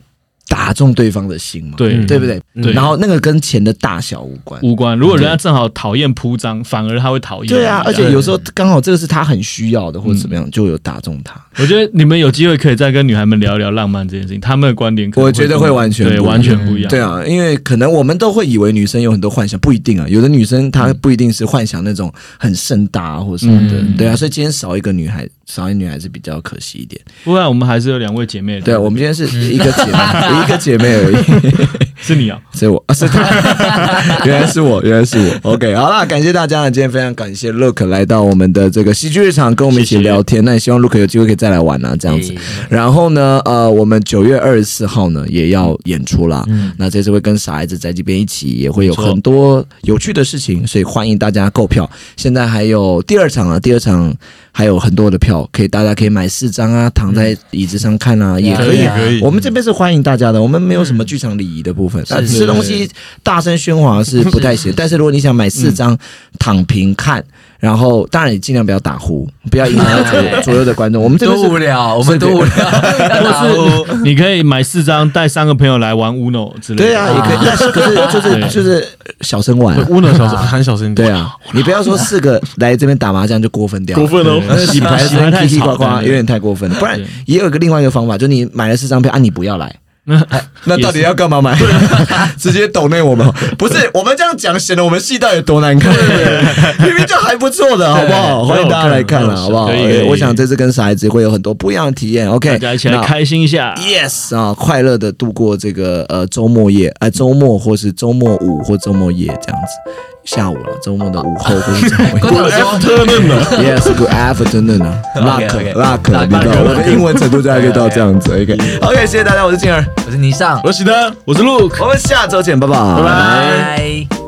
打中对方的心嘛，对对不对？对然后那个跟钱的大小无关。无关。如果人家正好讨厌铺张，反而他会讨厌。对啊，而且有时候刚好这个是他很需要的，或者怎么样，就有打中他。我觉得你们有机会可以再跟女孩们聊一聊浪漫这件事情，他们的观点我觉得会完全不一样对完全不一样。对啊，因为可能我们都会以为女生有很多幻想，不一定啊。有的女生她不一定是幻想那种很盛大啊或什么的，嗯对啊。所以今天少一个女孩，少一女还是比较可惜一点。不然我们还是有两位姐妹的。对啊，我们今天是一个姐妹，[LAUGHS] 一个姐妹而已。是你啊。所以我啊是他，[LAUGHS] 原来是我，原来是我。OK，好啦，感谢大家呢，今天非常感谢 Look 来到我们的这个喜剧日常，跟我们一起聊天。那也希望 Look 有机会可以再来玩啊，这样子。然后呢，呃，我们九月二十四号呢也要演出啦。嗯那这次会跟傻孩子在这边一起，也会有很多有趣的事情，所以欢迎大家购票。现在还有第二场啊，第二场还有很多的票，可以大家可以买四张啊，躺在椅子上看啊，也可以。可以啊可以我们这边是欢迎大家的，我们没有什么剧场礼仪的部分。那吃东西大声喧哗是 [LAUGHS] 不太行，但是如果你想买四张躺平看，然后当然也尽量不要打呼，不要影响到左右左右的观众。我们这边多无。聊，我们都无聊，[LAUGHS] 或是你可以买四张，带三个朋友来玩 Uno 之类的。对啊，也可以，但是可是就是就是小声玩 Uno 小声喊小声。点。对啊，你不要说四个来这边打麻将就过分掉。了，过分哦。那 [LAUGHS] 洗牌洗牌太吵呱呱，对。有点太过分。了。不然也有一个另外一个方法，就是你买了四张票啊，你不要来。[LAUGHS] 那到底要干嘛买？[LAUGHS] 直接抖内我们？不是，我们这样讲显得我们戏到底有多难看，明明就还不错的，好不好？欢迎大家来看了，好不好？我想这次跟傻孩子会有很多不一样的体验。OK，大家一起来开心一下。Yes 啊，快乐的度过这个呃周末夜，哎周末或是周末五或周末夜这样子，下午了，周末的午后或是周末跟夜。我说 Yes，good afternoon [LAUGHS] 啊 OK，OK，luck luck，你知道我的英文程度大概就到这样子。[LAUGHS] OK OK，谢谢大家，我是静儿，我是倪尚，我是喜德，我是 Luke。我们下周见，拜拜，拜拜拜。